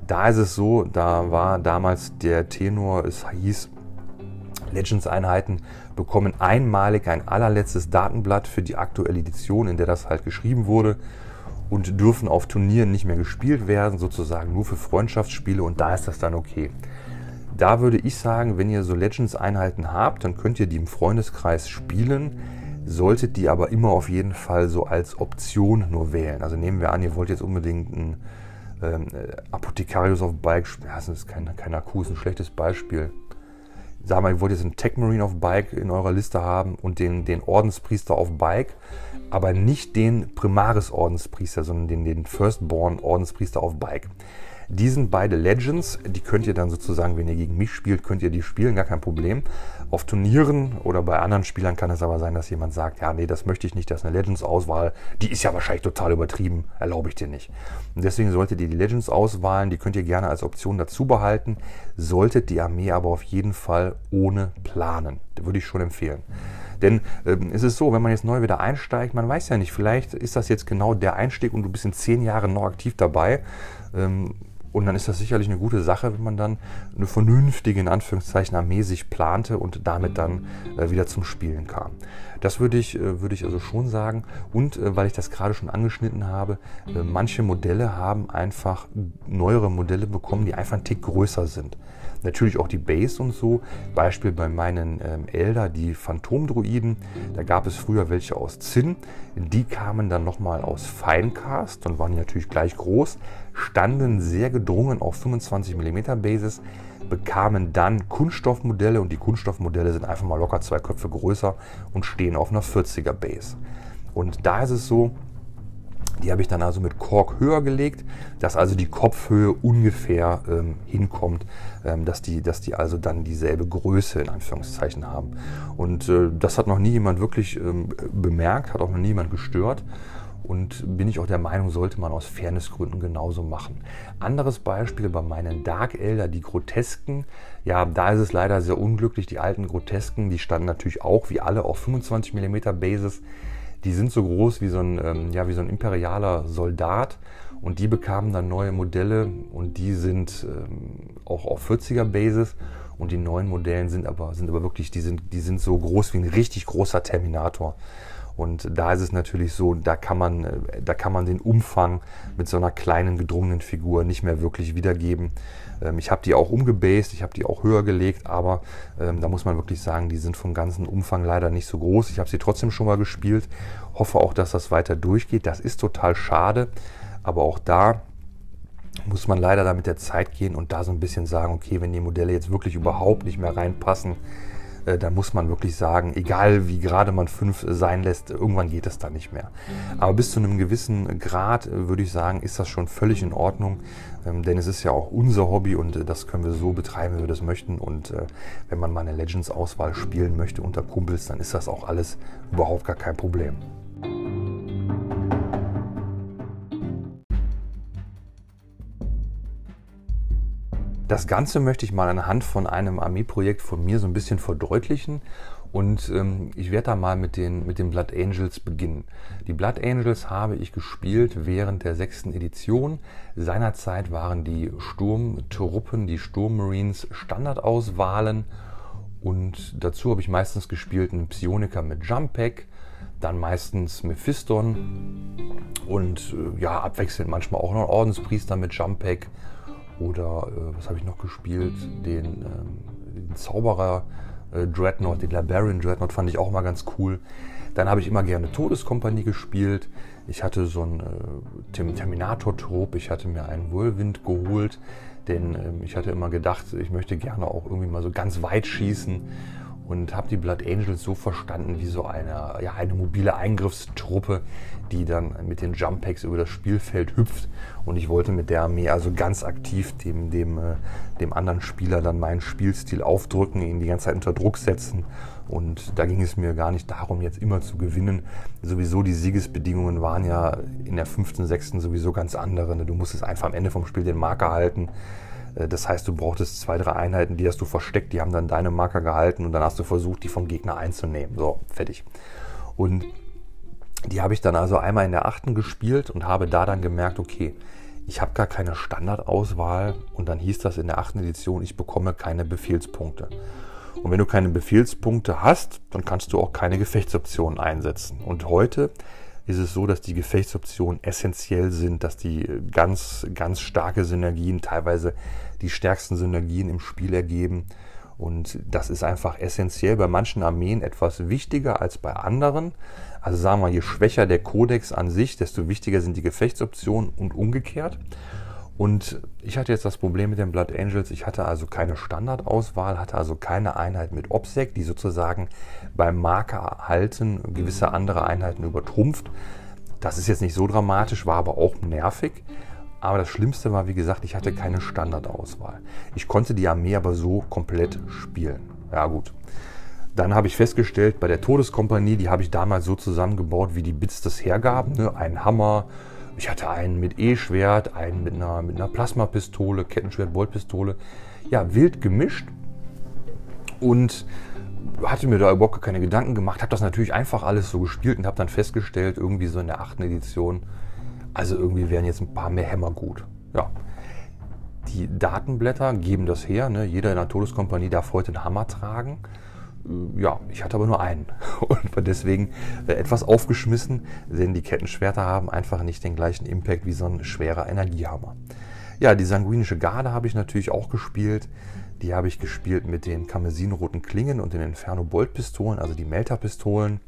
Da ist es so, da war damals der Tenor, es hieß, Legends-Einheiten bekommen einmalig ein allerletztes Datenblatt für die aktuelle Edition, in der das halt geschrieben wurde und dürfen auf Turnieren nicht mehr gespielt werden, sozusagen nur für Freundschaftsspiele und da ist das dann okay. Da würde ich sagen, wenn ihr so Legends-Einheiten habt, dann könnt ihr die im Freundeskreis spielen solltet die aber immer auf jeden Fall so als Option nur wählen. Also nehmen wir an, ihr wollt jetzt unbedingt einen ähm, Apothekarius auf Bike, ja, das ist kein, kein Akku, ist ein schlechtes Beispiel. Sagen wir, ihr wollt jetzt einen Tech Marine auf Bike in eurer Liste haben und den, den Ordenspriester auf Bike, aber nicht den Primaris Ordenspriester, sondern den, den Firstborn Ordenspriester auf Bike. Die sind beide Legends, die könnt ihr dann sozusagen, wenn ihr gegen mich spielt, könnt ihr die spielen, gar kein Problem. Auf Turnieren oder bei anderen Spielern kann es aber sein, dass jemand sagt, ja, nee, das möchte ich nicht, das ist eine Legends-Auswahl, die ist ja wahrscheinlich total übertrieben, erlaube ich dir nicht. Und deswegen solltet ihr die Legends auswahlen, die könnt ihr gerne als Option dazu behalten, solltet die Armee aber auf jeden Fall ohne planen. Das würde ich schon empfehlen. Denn ähm, es ist so, wenn man jetzt neu wieder einsteigt, man weiß ja nicht, vielleicht ist das jetzt genau der Einstieg und du bist in zehn Jahren noch aktiv dabei. Ähm, und dann ist das sicherlich eine gute Sache, wenn man dann eine vernünftige, in Anführungszeichen, Armee sich plante und damit dann äh, wieder zum Spielen kam. Das würde ich, äh, würde ich also schon sagen. Und äh, weil ich das gerade schon angeschnitten habe, äh, manche Modelle haben einfach neuere Modelle bekommen, die einfach einen Tick größer sind. Natürlich auch die Base und so. Beispiel bei meinen ähm, Elder, die Phantomdruiden. Da gab es früher welche aus Zinn. Die kamen dann nochmal aus Feincast und waren natürlich gleich groß, standen sehr gedrungen auf 25 mm Basis, bekamen dann Kunststoffmodelle und die Kunststoffmodelle sind einfach mal locker zwei Köpfe größer und stehen auf einer 40er Base. Und da ist es so, die habe ich dann also mit Kork höher gelegt, dass also die Kopfhöhe ungefähr ähm, hinkommt, ähm, dass, die, dass die also dann dieselbe Größe in Anführungszeichen haben. Und äh, das hat noch nie jemand wirklich ähm, bemerkt, hat auch noch nie jemand gestört. Und bin ich auch der Meinung, sollte man aus Fairnessgründen genauso machen. Anderes Beispiel bei meinen Dark Elder, die Grotesken. Ja, da ist es leider sehr unglücklich. Die alten Grotesken, die standen natürlich auch wie alle auf 25 mm Basis die sind so groß wie so ein, ähm, ja, wie so ein imperialer Soldat und die bekamen dann neue Modelle und die sind ähm, auch auf 40er Basis und die neuen Modellen sind aber, sind aber wirklich, die sind, die sind so groß wie ein richtig großer Terminator. Und da ist es natürlich so, da kann man, äh, da kann man den Umfang mit so einer kleinen gedrungenen Figur nicht mehr wirklich wiedergeben. Ähm, ich habe die auch umgebased, ich habe die auch höher gelegt, aber ähm, da muss man wirklich sagen, die sind vom ganzen Umfang leider nicht so groß. Ich habe sie trotzdem schon mal gespielt, hoffe auch, dass das weiter durchgeht. Das ist total schade, aber auch da muss man leider da mit der Zeit gehen und da so ein bisschen sagen, okay, wenn die Modelle jetzt wirklich überhaupt nicht mehr reinpassen, äh, dann muss man wirklich sagen, egal wie gerade man fünf sein lässt, irgendwann geht es da nicht mehr. Aber bis zu einem gewissen Grad äh, würde ich sagen, ist das schon völlig in Ordnung, ähm, denn es ist ja auch unser Hobby und äh, das können wir so betreiben, wie wir das möchten. Und wenn man mal eine Legends-Auswahl spielen möchte unter Kumpels, dann ist das auch alles überhaupt gar kein Problem. Das Ganze möchte ich mal anhand von einem Armeeprojekt von mir so ein bisschen verdeutlichen. Und ähm, ich werde da mal mit den, mit den Blood Angels beginnen. Die Blood Angels habe ich gespielt während der sechsten Edition. Seinerzeit waren die Sturmtruppen, die Sturmmarines Standardauswahlen. Und dazu habe ich meistens gespielt einen Psioniker mit Jump Pack, dann meistens Mephiston Und äh, ja, abwechselnd manchmal auch noch Ordenspriester mit Jumpack. Oder äh, was habe ich noch gespielt? Den, ähm, den Zauberer äh, Dreadnought, den Labarian Dreadnought fand ich auch mal ganz cool. Dann habe ich immer gerne Todeskompanie gespielt. Ich hatte so einen äh, Terminator-Trop, ich hatte mir einen Whirlwind geholt, denn ähm, ich hatte immer gedacht, ich möchte gerne auch irgendwie mal so ganz weit schießen und habe die Blood Angels so verstanden wie so eine, ja, eine mobile Eingriffstruppe, die dann mit den Jump Packs über das Spielfeld hüpft. Und ich wollte mit der Armee also ganz aktiv dem, dem, äh, dem anderen Spieler dann meinen Spielstil aufdrücken, ihn die ganze Zeit unter Druck setzen. Und da ging es mir gar nicht darum, jetzt immer zu gewinnen. Sowieso die Siegesbedingungen waren ja in der fünften, sechsten sowieso ganz andere. Du musstest einfach am Ende vom Spiel den Marker halten. Äh, das heißt, du brauchtest zwei, drei Einheiten, die hast du versteckt, die haben dann deine Marker gehalten und dann hast du versucht, die vom Gegner einzunehmen. So, fertig. Und die habe ich dann also einmal in der achten gespielt und habe da dann gemerkt, okay, ich habe gar keine Standardauswahl und dann hieß das in der achten Edition, ich bekomme keine Befehlspunkte. Und wenn du keine Befehlspunkte hast, dann kannst du auch keine Gefechtsoptionen einsetzen. Und heute ist es so, dass die Gefechtsoptionen essentiell sind, dass die ganz, ganz starke Synergien, teilweise die stärksten Synergien im Spiel ergeben. Und das ist einfach essentiell bei manchen Armeen etwas wichtiger als bei anderen. Also sagen wir, je schwächer der Kodex an sich, desto wichtiger sind die Gefechtsoptionen und umgekehrt. Und ich hatte jetzt das Problem mit den Blood Angels. Ich hatte also keine Standardauswahl, hatte also keine Einheit mit OPSEC, die sozusagen beim Marker halten gewisse andere Einheiten übertrumpft. Das ist jetzt nicht so dramatisch, war aber auch nervig. Aber das Schlimmste war, wie gesagt, ich hatte keine Standardauswahl. Ich konnte die Armee aber so komplett spielen. Ja gut. Dann habe ich festgestellt, bei der Todeskompanie, die habe ich damals so zusammengebaut, wie die Bits das hergaben. Ne? Ein Hammer, ich hatte einen mit E-Schwert, einen mit einer, mit einer Plasmapistole, Kettenschwert, Boltpistole. Ja, wild gemischt. Und hatte mir da überhaupt keine Gedanken gemacht, habe das natürlich einfach alles so gespielt und habe dann festgestellt, irgendwie so in der achten Edition, also irgendwie wären jetzt ein paar mehr Hämmer gut. Ja. Die Datenblätter geben das her. Ne? Jeder in der Todeskompanie darf heute einen Hammer tragen ja, ich hatte aber nur einen und war deswegen äh, etwas aufgeschmissen, denn die Kettenschwerter haben einfach nicht den gleichen Impact wie so ein schwerer Energiehammer. Ja, die sanguinische Garde habe ich natürlich auch gespielt. Die habe ich gespielt mit den karmesinroten Klingen und den Inferno Bolt Pistolen, also die Melter Pistolen.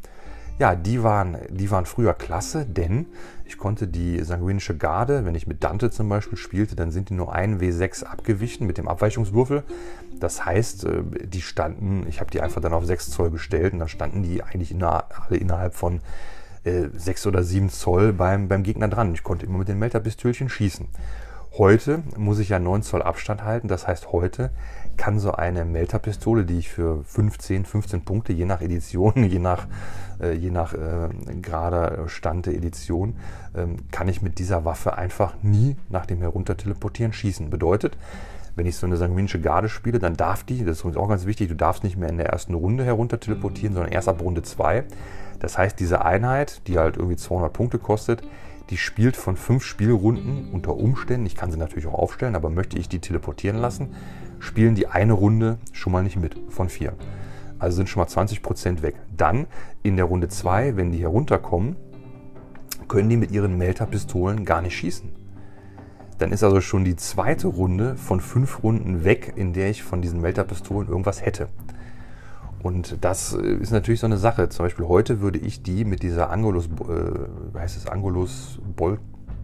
Ja, die waren, die waren früher klasse, denn ich konnte die sanguinische Garde, wenn ich mit Dante zum Beispiel spielte, dann sind die nur ein W6 abgewichen mit dem Abweichungswürfel. Das heißt, äh, die standen, ich habe die einfach dann auf 6 Zoll gestellt und dann standen die eigentlich inner, alle innerhalb von äh, 6 oder 7 Zoll beim, beim Gegner dran. Ich konnte immer mit den Melterpistölchen schießen. Heute muss ich ja 9 Zoll Abstand halten. Das heißt, heute kann so eine Melterpistole, die ich für 15, 15 Punkte, je nach Edition, je nach, äh, je nach äh, gerader Stand der Edition, ähm, kann ich mit dieser Waffe einfach nie nach dem Herunterteleportieren schießen. Bedeutet, wenn ich so eine sanguinische Garde spiele, dann darf die, das ist auch ganz wichtig, du darfst nicht mehr in der ersten Runde herunterteleportieren, sondern erst ab Runde 2. Das heißt, diese Einheit, die halt irgendwie 200 Punkte kostet, die spielt von fünf Spielrunden unter Umständen, ich kann sie natürlich auch aufstellen, aber möchte ich die teleportieren lassen, spielen die eine Runde schon mal nicht mit von vier. Also sind schon mal 20% weg. Dann in der Runde 2, wenn die herunterkommen, können die mit ihren Melter-Pistolen gar nicht schießen. Dann ist also schon die zweite Runde von fünf Runden weg, in der ich von diesen Melter-Pistolen irgendwas hätte. Und das äh, ist natürlich so eine Sache. Zum Beispiel heute würde ich die mit dieser Angulus, äh, heißt es Angulus Bolt,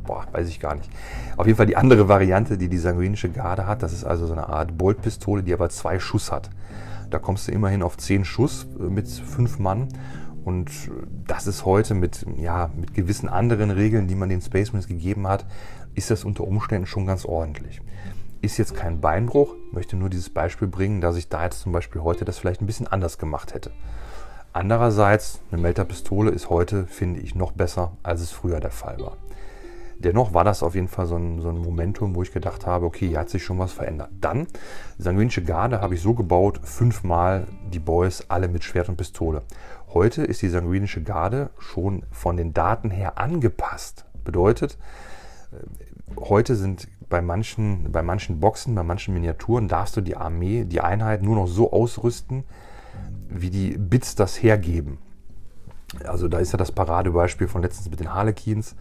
boah, weiß ich gar nicht. Auf jeden Fall die andere Variante, die die sanguinische Garde hat. Das ist also so eine Art Boltpistole, die aber zwei Schuss hat. Da kommst du immerhin auf zehn Schuss äh, mit fünf Mann. Und das ist heute mit, ja, mit gewissen anderen Regeln, die man den Space Marines gegeben hat, ist das unter Umständen schon ganz ordentlich. Ist jetzt kein Beinbruch, möchte nur dieses Beispiel bringen, dass ich da jetzt zum Beispiel heute das vielleicht ein bisschen anders gemacht hätte. Andererseits, eine Melterpistole ist heute, finde ich, noch besser, als es früher der Fall war. Dennoch war das auf jeden Fall so ein, so ein Momentum, wo ich gedacht habe, okay, hier hat sich schon was verändert. Dann, sanguinische Garde habe ich so gebaut, fünfmal die Boys alle mit Schwert und Pistole. Heute ist die sanguinische Garde schon von den Daten her angepasst. Bedeutet, äh, heute sind bei manchen, bei manchen Boxen, bei manchen Miniaturen darfst du die Armee, die Einheit nur noch so ausrüsten, wie die Bits das hergeben. Also da ist ja das Paradebeispiel von letztens mit den Harlequins.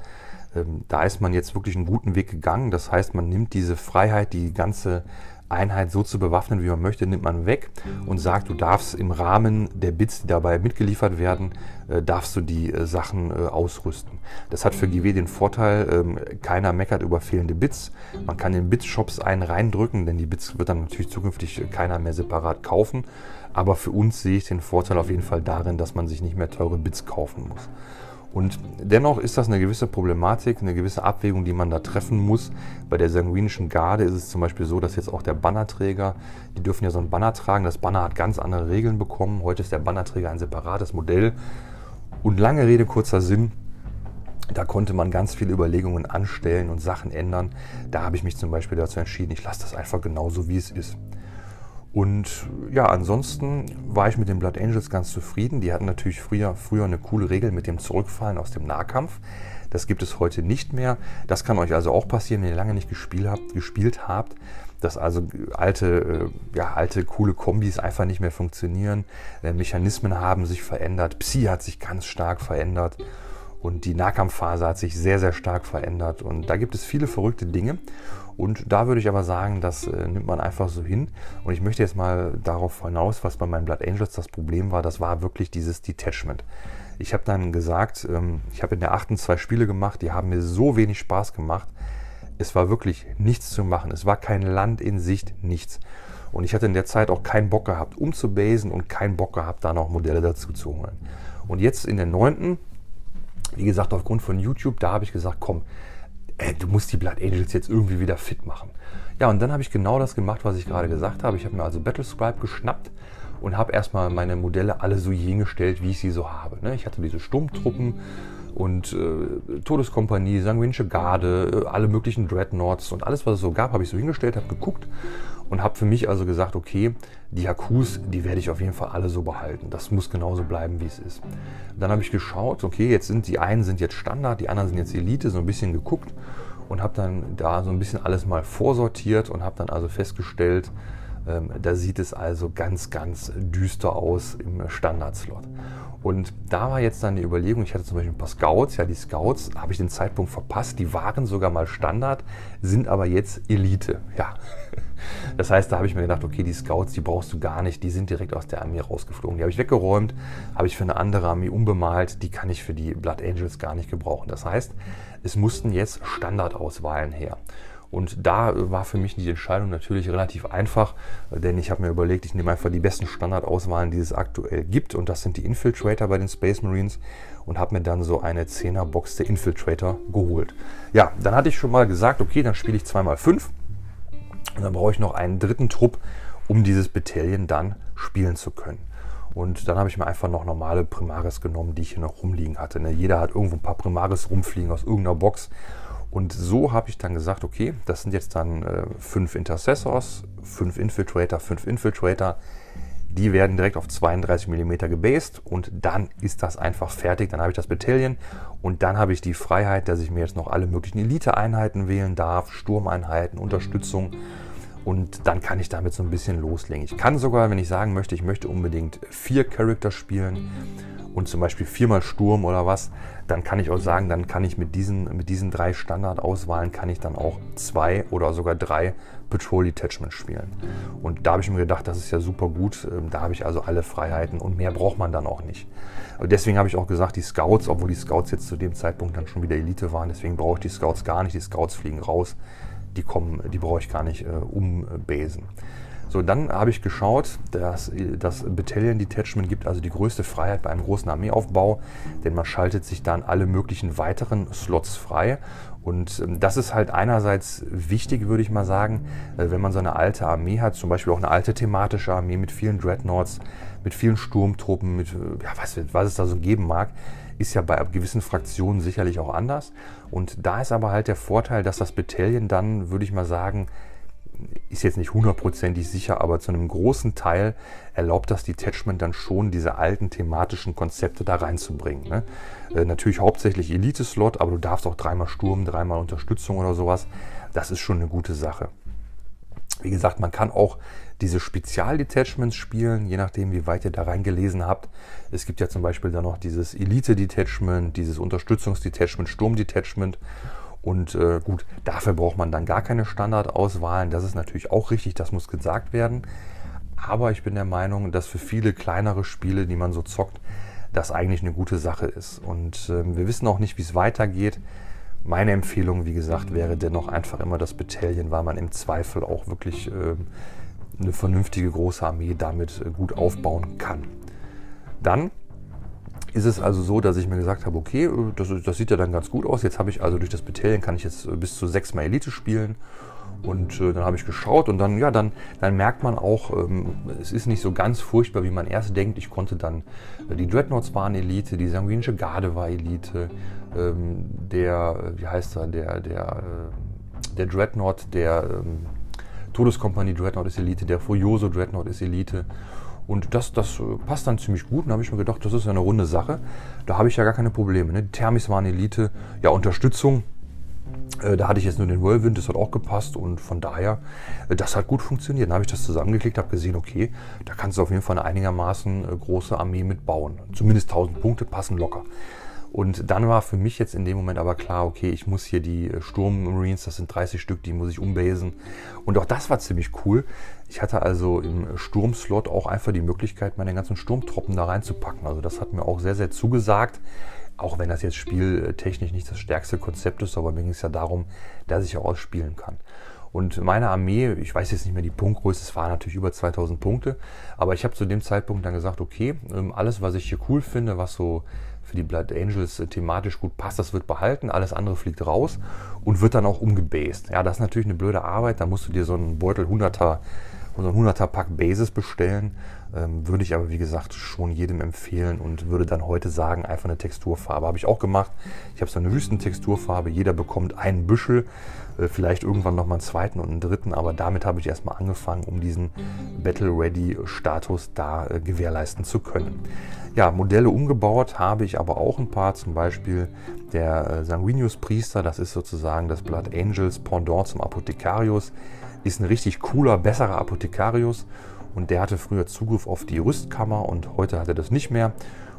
Ähm, da ist man jetzt wirklich einen guten Weg gegangen. Das heißt, man nimmt diese Freiheit, die ganze Einheit so zu bewaffnen, wie man möchte, nimmt man weg und sagt, du darfst im Rahmen der Bits, die dabei mitgeliefert werden, äh, darfst du die äh, Sachen äh, ausrüsten. Das hat für GW den Vorteil, ähm, keiner meckert über fehlende Bits. Man kann in Bits-Shops einen reindrücken, denn die Bits wird dann natürlich zukünftig keiner mehr separat kaufen. Aber für uns sehe ich den Vorteil auf jeden Fall darin, dass man sich nicht mehr teure Bits kaufen muss. Und dennoch ist das eine gewisse Problematik, eine gewisse Abwägung, die man da treffen muss. Bei der sanguinischen Garde ist es zum Beispiel so, dass jetzt auch der Bannerträger, die dürfen ja so ein Banner tragen. Das Banner hat ganz andere Regeln bekommen. Heute ist der Bannerträger ein separates Modell. Und lange Rede, kurzer Sinn. Da konnte man ganz viele Überlegungen anstellen und Sachen ändern. Da habe ich mich zum Beispiel dazu entschieden, ich lasse das einfach genauso, wie es ist. Und ja, ansonsten war ich mit den Blood Angels ganz zufrieden. Die hatten natürlich früher, früher eine coole Regel mit dem Zurückfallen aus dem Nahkampf. Das gibt es heute nicht mehr. Das kann euch also auch passieren, wenn ihr lange nicht gespielt habt, gespielt habt dass also alte, äh, ja, alte coole Kombis einfach nicht mehr funktionieren. Äh, Mechanismen haben sich verändert. Psi hat sich ganz stark verändert. Und die Nahkampfphase hat sich sehr, sehr stark verändert. Und da gibt es viele verrückte Dinge. Und da würde ich aber sagen, das äh, nimmt man einfach so hin. Und ich möchte jetzt mal darauf hinaus, was bei meinen Blood Angels das Problem war. Das war wirklich dieses Detachment. Ich habe dann gesagt, ähm, ich habe in der achten zwei Spiele gemacht, die haben mir so wenig Spaß gemacht. Es war wirklich nichts zu machen. Es war kein Land in Sicht, nichts. Und ich hatte in der Zeit auch keinen Bock gehabt, umzubasen und keinen Bock gehabt, da noch Modelle dazu zu holen. Und jetzt in der neunten, wie gesagt, aufgrund von YouTube, da habe ich gesagt, komm, ey, du musst die Blood Angels jetzt irgendwie wieder fit machen. Ja, und dann habe ich genau das gemacht, was ich gerade gesagt habe. Ich habe mir also Battlescribe geschnappt und habe erstmal meine Modelle alle so hingestellt, wie ich sie so habe. Ne? Ich hatte diese Sturmtruppen und äh, Todeskompanie, Sanguinische Garde, äh, alle möglichen Dreadnoughts und alles, was es so gab, habe ich so hingestellt, habe geguckt und habe für mich also gesagt, okay, die Hakus, die werde ich auf jeden Fall alle so behalten. Das muss genauso bleiben, wie es ist. Dann habe ich geschaut, okay, jetzt sind die einen sind jetzt Standard, die anderen sind jetzt Elite, so ein bisschen geguckt und habe dann da so ein bisschen alles mal vorsortiert und habe dann also festgestellt, ähm, da sieht es also ganz, ganz düster aus im Standard-Slot. Und da war jetzt dann die Überlegung, ich hatte zum Beispiel ein paar Scouts, ja, die Scouts habe ich den Zeitpunkt verpasst, die waren sogar mal Standard, sind aber jetzt Elite, ja. Das heißt, da habe ich mir gedacht, okay, die Scouts, die brauchst du gar nicht, die sind direkt aus der Armee rausgeflogen. Die habe ich weggeräumt, habe ich für eine andere Armee unbemalt, die kann ich für die Blood Angels gar nicht gebrauchen. Das heißt, es mussten jetzt Standardauswahlen her. Und da war für mich die Entscheidung natürlich relativ einfach, denn ich habe mir überlegt, ich nehme einfach die besten Standardauswahlen, die es aktuell gibt. Und das sind die Infiltrator bei den Space Marines. Und habe mir dann so eine 10er Box der Infiltrator geholt. Ja, dann hatte ich schon mal gesagt, okay, dann spiele ich 2x5. Und dann brauche ich noch einen dritten Trupp, um dieses Battalion dann spielen zu können. Und dann habe ich mir einfach noch normale Primaris genommen, die ich hier noch rumliegen hatte. Ne? Jeder hat irgendwo ein paar Primaris rumfliegen aus irgendeiner Box. Und so habe ich dann gesagt, okay, das sind jetzt dann äh, fünf Intercessors, fünf Infiltrator, fünf Infiltrator. Die werden direkt auf 32 mm gebased und dann ist das einfach fertig. Dann habe ich das Battalion und dann habe ich die Freiheit, dass ich mir jetzt noch alle möglichen Elite-Einheiten wählen darf, Sturmeinheiten, Unterstützung und dann kann ich damit so ein bisschen loslegen. Ich kann sogar, wenn ich sagen möchte, ich möchte unbedingt vier Charakter spielen und zum Beispiel viermal Sturm oder was, dann kann ich auch sagen, dann kann ich mit diesen, mit diesen drei Standardauswahlen kann ich dann auch zwei oder sogar drei Patrol Detachments spielen. Und da habe ich mir gedacht, das ist ja super gut. Ähm, da habe ich also alle Freiheiten und mehr braucht man dann auch nicht. Und deswegen habe ich auch gesagt, die Scouts, obwohl die Scouts jetzt zu dem Zeitpunkt dann schon wieder Elite waren, deswegen brauche ich die Scouts gar nicht. Die Scouts fliegen raus. Die kommen, die brauche ich gar nicht äh, umbasen. So, dann habe ich geschaut, dass das Battalion Detachment gibt also die größte Freiheit bei einem großen Armeeaufbau, denn man schaltet sich dann alle möglichen weiteren Slots frei. Und ähm, das ist halt einerseits wichtig, würde ich mal sagen, äh, wenn man so eine alte Armee hat, zum Beispiel auch eine alte thematische Armee mit vielen Dreadnoughts, mit vielen Sturmtruppen, mit äh, ja, was, was es da so geben mag, ist ja bei gewissen Fraktionen sicherlich auch anders. Und da ist aber halt der Vorteil, dass das Battalion dann, würde ich mal sagen, ist jetzt nicht hundertprozentig sicher, aber zu einem großen Teil erlaubt das Detachment dann schon, diese alten thematischen Konzepte da reinzubringen. Ne? Äh, natürlich hauptsächlich Elite-Slot, aber du darfst auch dreimal Sturm, dreimal Unterstützung oder sowas. Das ist schon eine gute Sache. Wie gesagt, man kann auch diese Spezial-Detachments spielen, je nachdem, wie weit ihr da reingelesen habt. Es gibt ja zum Beispiel dann noch dieses Elite-Detachment, dieses Unterstützungsdetachment, Sturm-Detachment. Und äh, gut, dafür braucht man dann gar keine Standardauswahlen. Das ist natürlich auch richtig, das muss gesagt werden. Aber ich bin der Meinung, dass für viele kleinere Spiele, die man so zockt, das eigentlich eine gute Sache ist. Und äh, wir wissen auch nicht, wie es weitergeht. Meine Empfehlung, wie gesagt, wäre dennoch einfach immer das Battalion, weil man im Zweifel auch wirklich äh, eine vernünftige große Armee damit äh, gut aufbauen kann. Dann ist es also so, dass ich mir gesagt habe, okay, äh, das, das sieht ja dann ganz gut aus. Jetzt habe ich also durch das Battalion kann ich jetzt äh, bis zu sechs Mal Elite spielen. Und äh, dann habe ich geschaut und dann, ja, dann, dann merkt man auch, ähm, es ist nicht so ganz furchtbar, wie man erst denkt. Ich konnte dann, äh, die Dreadnoughts waren Elite, die sanguinische Garde war Elite, ähm, der, wie heißt er, der, der, äh, der Dreadnought, der ähm, Todeskompanie Dreadnought ist Elite, der Furioso Dreadnought ist Elite. Und das, das passt dann ziemlich gut. Und da habe ich mir gedacht, das ist ja eine runde Sache. Da habe ich ja gar keine Probleme. Ne? Die Thermis waren Elite. Ja, Unterstützung. Äh, da hatte ich jetzt nur den Whirlwind, das hat auch gepasst. Und von daher, äh, das hat gut funktioniert. Dann habe ich das zusammengeklickt, habe gesehen, okay, da kannst du auf jeden Fall eine einigermaßen äh, große Armee mitbauen. Zumindest 1000 Punkte passen locker. Und dann war für mich jetzt in dem Moment aber klar, okay, ich muss hier die äh, Sturm Marines, das sind 30 Stück, die muss ich umbasen. Und auch das war ziemlich cool. Ich hatte also im Sturmslot auch einfach die Möglichkeit, meine ganzen Sturmtruppen da reinzupacken. Also das hat mir auch sehr, sehr zugesagt. Auch wenn das jetzt spieltechnisch nicht das stärkste Konzept ist, aber mir ging es ja darum, dass ich auch ausspielen kann. Und meine Armee, ich weiß jetzt nicht mehr die Punktgröße, es war natürlich über 2000 Punkte, aber ich habe zu dem Zeitpunkt dann gesagt, okay, ähm, alles, was ich hier cool finde, was so für die Blood Angels äh, thematisch gut passt, das wird behalten, alles andere fliegt raus und wird dann auch umgebased. Ja, das ist natürlich eine blöde Arbeit, da musst du dir so einen Beutel 100er, so einen 100er Pack Bases bestellen, ähm, würde ich aber wie gesagt schon jedem empfehlen und würde dann heute sagen, einfach eine Texturfarbe. Habe ich auch gemacht. Ich habe so eine Wüstentexturfarbe, jeder bekommt einen Büschel, äh, vielleicht irgendwann nochmal einen zweiten und einen dritten, aber damit habe ich erstmal angefangen, um diesen Battle-Ready-Status da äh, gewährleisten zu können. Ja, Modelle umgebaut habe ich aber auch ein paar, zum Beispiel der äh, Sanguinius Priester, das ist sozusagen das Blood Angels Pendant zum Apothekarius, ist ein richtig cooler, besserer Apothekarius und der hatte früher Zugriff auf die Rüstkammer und heute hat er das nicht mehr.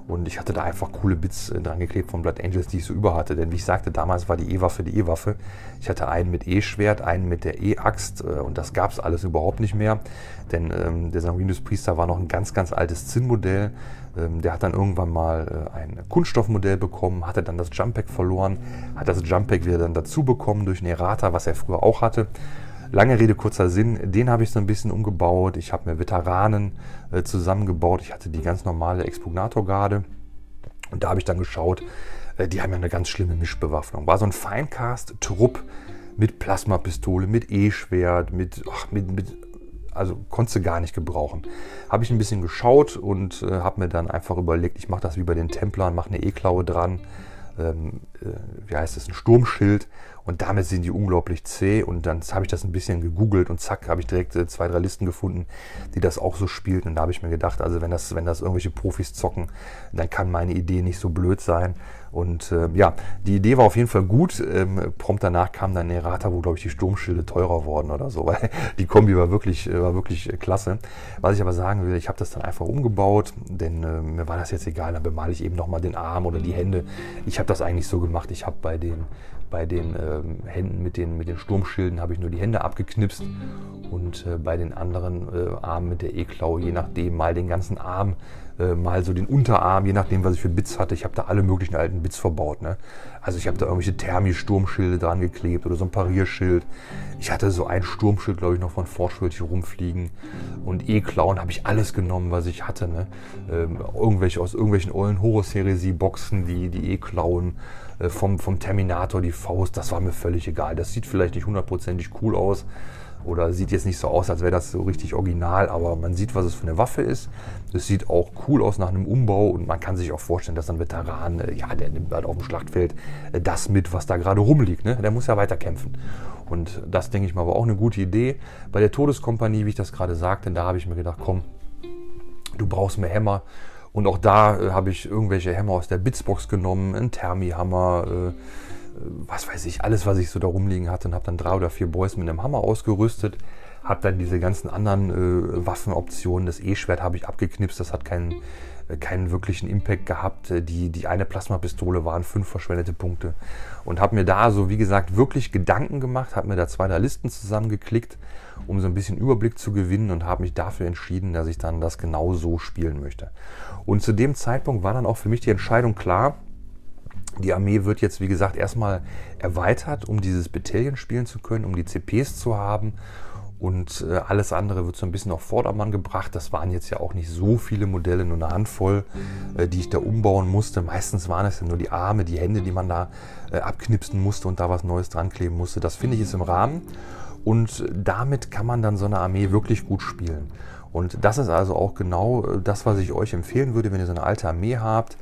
Und ich hatte da einfach coole Bits äh, dran geklebt von Blood Angels, die ich so über hatte. Denn wie ich sagte, damals war die E-Waffe die E-Waffe. Ich hatte einen mit E-Schwert, einen mit der E-Axt äh, und das gab es alles überhaupt nicht mehr. Denn ähm, der Sanguinus Priester war noch ein ganz, ganz altes Zinnmodell. Ähm, der hat dann irgendwann mal äh, ein Kunststoffmodell bekommen, hatte dann das Jump-Pack verloren, hat das Jump-Pack wieder dann dazu bekommen durch einen Errata, was er früher auch hatte. Lange Rede, kurzer Sinn, den habe ich so ein bisschen umgebaut. Ich habe mir Veteranen äh, zusammengebaut. Ich hatte die ganz normale Expugnator-Garde. Und da habe ich dann geschaut, äh, die haben ja eine ganz schlimme Mischbewaffnung. War so ein Feincast-Trupp mit Plasmapistole, mit E-Schwert, mit, mit, mit, also konnte sie gar nicht gebrauchen. Habe ich ein bisschen geschaut und äh, habe mir dann einfach überlegt, ich mache das wie bei den Templern, mache eine E-Klaue dran, ähm, äh, wie heißt es, ein Sturmschild und damit sind die unglaublich zäh. Und dann habe ich das ein bisschen gegoogelt und zack, habe ich direkt äh, zwei, drei Listen gefunden, die das auch so spielten. Und da habe ich mir gedacht, also wenn das, wenn das irgendwelche Profis zocken, dann kann meine Idee nicht so blöd sein. Und äh, ja, die Idee war auf jeden Fall gut. Ähm, prompt danach kam dann Errata, wo, glaube ich, die Sturmschilde teurer wurden oder so, weil die Kombi war wirklich, äh, war wirklich äh, klasse. Was ich aber sagen will, ich habe das dann einfach umgebaut, denn äh, mir war das jetzt egal. Dann bemale ich eben nochmal den Arm oder die Hände. Ich habe das eigentlich so gemacht. Ich habe bei den bei den ähm, Händen mit den, mit den Sturmschilden habe ich nur die Hände abgeknipst und äh, bei den anderen äh, Armen mit der E-Klaue, je nachdem, mal den ganzen Arm, äh, mal so den Unterarm, je nachdem, was ich für Bits hatte. Ich habe da alle möglichen alten Bits verbaut. Ne? Also ich habe da irgendwelche Thermi-Sturmschilde dran geklebt oder so ein Parierschild. Ich hatte so ein Sturmschild, glaube ich, noch von Forschwild hier rumfliegen. Und E-Klauen habe ich alles genommen, was ich hatte. Ne? Ähm, irgendwelche aus irgendwelchen ollen Horus-Heresie-Boxen, die, die E-Klauen äh, vom, vom Terminator, die Faust, das war mir völlig egal. Das sieht vielleicht nicht hundertprozentig cool aus oder sieht jetzt nicht so aus, als wäre das so richtig original, aber man sieht, was es für eine Waffe ist. Es sieht auch cool aus nach einem Umbau und man kann sich auch vorstellen, dass ein Veteran, äh, ja, der nimmt halt auf dem Schlachtfeld äh, das mit, was da gerade rumliegt. Ne? Der muss ja weiter kämpfen. Und das, denke ich mal, war auch eine gute Idee. Bei der Todeskompanie, wie ich das gerade sagte, da habe ich mir gedacht, komm, du brauchst mehr Hämmer. Und auch da äh, habe ich irgendwelche Hämmer aus der Bitsbox genommen, einen Thermi-Hammer, äh, was weiß ich, alles, was ich so da rumliegen hatte und habe dann drei oder vier Boys mit einem Hammer ausgerüstet. Habe dann diese ganzen anderen äh, Waffenoptionen, das E-Schwert habe ich abgeknipst, das hat keinen, äh, keinen wirklichen Impact gehabt. Äh, die, die eine Plasmapistole waren fünf verschwendete Punkte. Und habe mir da so, wie gesagt, wirklich Gedanken gemacht, habe mir da zwei, drei Listen zusammengeklickt, um so ein bisschen Überblick zu gewinnen und habe mich dafür entschieden, dass ich dann das genau so spielen möchte. Und zu dem Zeitpunkt war dann auch für mich die Entscheidung klar, die Armee wird jetzt, wie gesagt, erstmal erweitert, um dieses Battalion spielen zu können, um die CPs zu haben. Und äh, alles andere wird so ein bisschen auf Vordermann gebracht. Das waren jetzt ja auch nicht so viele Modelle, nur eine Handvoll, äh, die ich da umbauen musste. Meistens waren es ja nur die Arme, die Hände, die man da äh, abknipsen musste und da was Neues dran kleben musste. Das finde ich ist im Rahmen. Und damit kann man dann so eine Armee wirklich gut spielen. Und das ist also auch genau das, was ich euch empfehlen würde, wenn ihr so eine alte Armee habt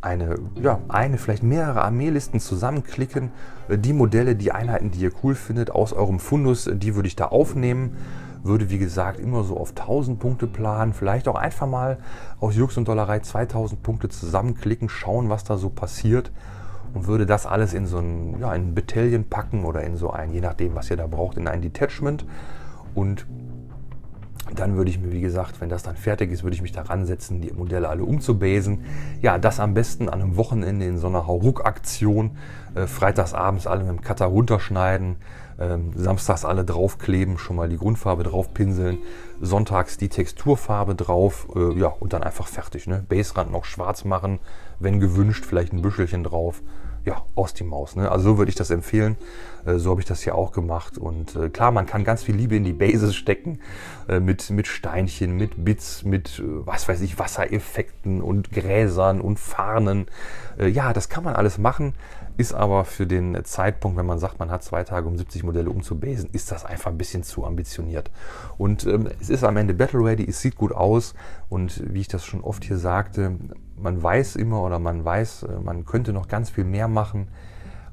eine, ja, eine, vielleicht mehrere Armeelisten zusammenklicken. Die Modelle, die Einheiten, die ihr cool findet, aus eurem Fundus, die würde ich da aufnehmen. Würde, wie gesagt, immer so auf 1000 Punkte planen. Vielleicht auch einfach mal aus Jux und Dollerei 2000 Punkte zusammenklicken, schauen, was da so passiert. Und würde das alles in so ein, ja, in ein Battalion packen oder in so ein, je nachdem, was ihr da braucht, in ein Detachment. Und dann würde ich mir, wie gesagt, wenn das dann fertig ist, würde ich mich da ransetzen, die Modelle alle umzubasen. Ja, das am besten an einem Wochenende in so einer Hauruck-Aktion. Äh, freitags alle mit dem Cutter runterschneiden, ähm, samstags alle draufkleben, schon mal die Grundfarbe drauf pinseln, sonntags die Texturfarbe drauf, äh, ja, und dann einfach fertig. Ne? Baserand noch schwarz machen, wenn gewünscht, vielleicht ein Büschelchen drauf ja, aus die Maus. Ne? Also so würde ich das empfehlen. Äh, so habe ich das hier auch gemacht. Und äh, klar, man kann ganz viel Liebe in die Bases stecken. Äh, mit, mit Steinchen, mit Bits, mit, was weiß ich, Wassereffekten und Gräsern und Farnen. ja, das kann man alles machen. Ist aber für den Zeitpunkt, wenn man sagt, man hat zwei Tage, um 70 Modelle umzubasen, ist das einfach ein bisschen zu ambitioniert. Und ähm, es ist am Ende Battle Ready, es sieht gut aus. Und wie ich das schon oft hier sagte, man weiß immer oder man weiß, äh, man könnte noch ganz viel mehr machen,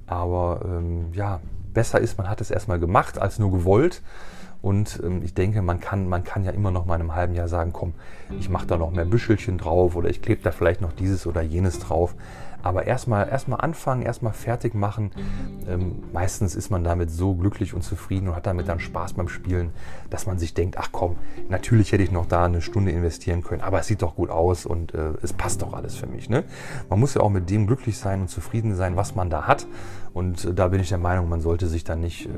aber ähm, ja, besser ist, man hat es erstmal gemacht als nur gewollt. Und ähm, ich denke, man kann, man kann ja immer noch mal in einem halben Jahr sagen, komm, ich mache da noch mehr Büschelchen drauf oder ich klebe da vielleicht noch dieses oder jenes drauf. Aber erstmal erstmal anfangen, erstmal fertig machen. Ähm, meistens ist man damit so glücklich und zufrieden und hat damit dann Spaß beim Spielen, dass man sich denkt, ach komm, natürlich hätte ich noch da eine Stunde investieren können, aber es sieht doch gut aus und äh, es passt doch alles für mich. Ne? Man muss ja auch mit dem glücklich sein und zufrieden sein, was man da hat. Und äh, da bin ich der Meinung, man sollte sich dann nicht, äh,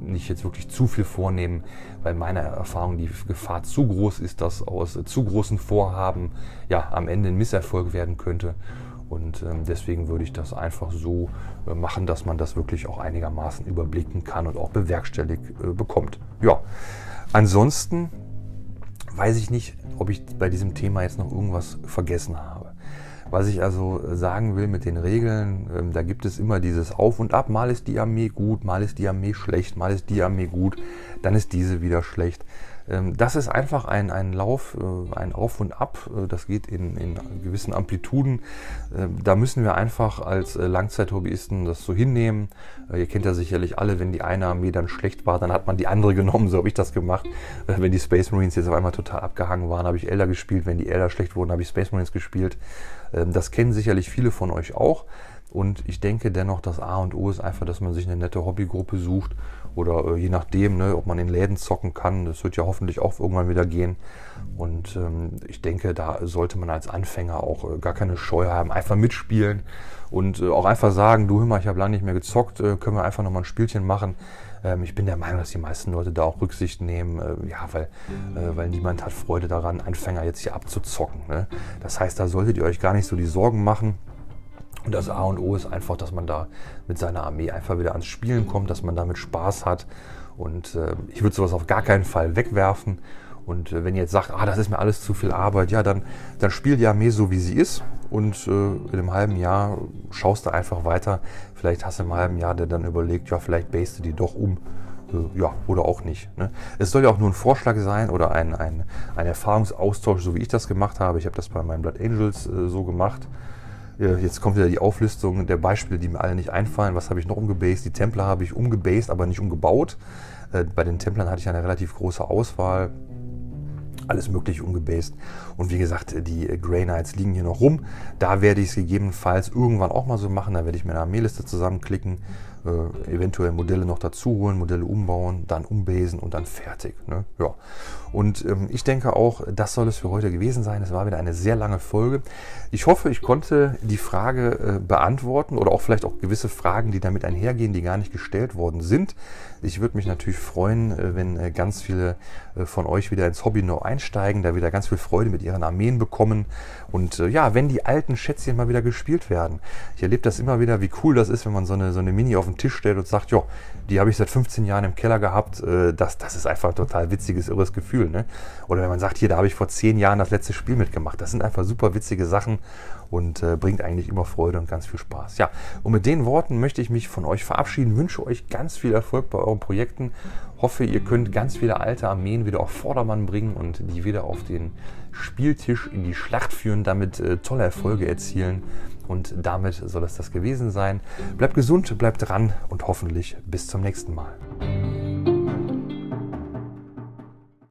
nicht jetzt wirklich zu viel vornehmen, weil meiner Erfahrung die Gefahr zu groß ist, dass aus äh, zu großen Vorhaben ja am Ende ein Misserfolg werden könnte. Und ähm, deswegen würde ich das einfach so äh, machen, dass man das wirklich auch einigermaßen überblicken kann und auch bewerkstelligt äh, bekommt. Ja, ansonsten weiß ich nicht, ob ich bei diesem Thema jetzt noch irgendwas vergessen habe. Was ich also sagen will mit den Regeln, ähm, da gibt es immer dieses Auf und Ab. Mal ist die Armee gut, mal ist die Armee schlecht, mal ist die Armee gut, dann ist diese wieder schlecht. Ähm, das ist einfach ein, ein Lauf, äh, ein Auf und Ab. Äh, das geht in, in gewissen Amplituden. Ähm, da müssen wir einfach als äh, Langzeithobbyisten das so hinnehmen. Ihr kennt ja sicherlich alle, wenn die eine Armee dann schlecht war, dann hat man die andere genommen. So habe ich das gemacht. Wenn die Space Marines jetzt auf einmal total abgehangen waren, habe ich Elder gespielt. Wenn die Elder schlecht wurden, habe ich Space Marines gespielt. Ähm, das kennen sicherlich viele von euch auch. Und ich denke dennoch, das A und O ist einfach, dass man sich eine nette Hobbygruppe sucht oder äh, je nachdem, ne, ob man in Läden zocken kann. Das wird ja hoffentlich auch irgendwann wieder gehen. Und ähm, ich denke, da sollte man als Anfänger auch äh, gar keine Scheu haben. Einfach mitspielen und äh, auch einfach sagen, du hör mal, ich habe lange nicht mehr gezockt, äh, können wir einfach nochmal ein Spielchen machen. Ähm, ich bin der Meinung, dass die meisten Leute da auch Rücksicht nehmen, äh, ja, weil, äh, weil niemand hat Freude daran, Anfänger jetzt hier abzuzocken. Ne? Das heißt, da solltet ihr euch gar nicht so die Sorgen machen. Und das A und O ist einfach, dass man da mit seiner Armee einfach wieder ans Spielen kommt, dass man damit Spaß hat. Und äh, ich würde sowas auf gar keinen Fall wegwerfen. Und äh, wenn ihr jetzt sagt, ah, das ist mir alles zu viel Arbeit, ja, dann, dann spiel die Armee so, wie sie ist. Und äh, in einem halben Jahr schaust du einfach weiter. Vielleicht hast du im halben Jahr der dann überlegt, ja, vielleicht basest du die doch um. Äh, ja, oder auch nicht. Ne? Es soll ja auch nur ein Vorschlag sein oder ein, ein, ein Erfahrungsaustausch, so wie ich das gemacht habe. Ich habe das bei meinen Blood Angels äh, so gemacht. Jetzt kommt wieder die Auflistung der Beispiele, die mir alle nicht einfallen. Was habe ich noch umgebased? Die Templer habe ich umgebased, aber nicht umgebaut. Äh, bei den Templern hatte ich eine relativ große Auswahl. alles mögliche umgebased. Und wie gesagt, die Grey Knights liegen hier noch rum. Da werde ich es gegebenenfalls irgendwann auch mal so machen. Da werde ich mir eine Armeeliste zusammenklicken, äh, eventuell Modelle noch dazu holen, Modelle umbauen, dann umbasen und dann fertig. Ne? Ja. Und ähm, ich denke auch, das soll es für heute gewesen sein. Es war wieder eine sehr lange Folge. Ich hoffe, ich konnte die Frage äh, beantworten oder auch vielleicht auch gewisse Fragen, die damit einhergehen, die gar nicht gestellt worden sind. Ich würde mich natürlich freuen, äh, wenn äh, ganz viele äh, von euch wieder ins Hobby neu einsteigen, da wieder ganz viel Freude mit ihren Armeen bekommen. Und ja, wenn die alten Schätzchen mal wieder gespielt werden. Ich erlebe das immer wieder, wie cool das ist, wenn man so eine, so eine Mini auf den Tisch stellt und sagt, ja, die habe ich seit 15 Jahren im Keller gehabt. Das, das ist einfach ein total witziges, irres Gefühl. Ne? Oder wenn man sagt, hier, da habe ich vor 10 Jahren das letzte Spiel mitgemacht. Das sind einfach super witzige Sachen und äh, bringt eigentlich immer Freude und ganz viel Spaß. Ja, und mit den Worten möchte ich mich von euch verabschieden, wünsche euch ganz viel Erfolg bei euren Projekten, hoffe, ihr könnt ganz viele alte Armeen wieder auf Vordermann bringen und die wieder auf den Spieltisch in die Schlacht führen, damit äh, tolle Erfolge erzielen. Und damit soll es das gewesen sein. Bleibt gesund, bleibt dran und hoffentlich bis zum nächsten Mal.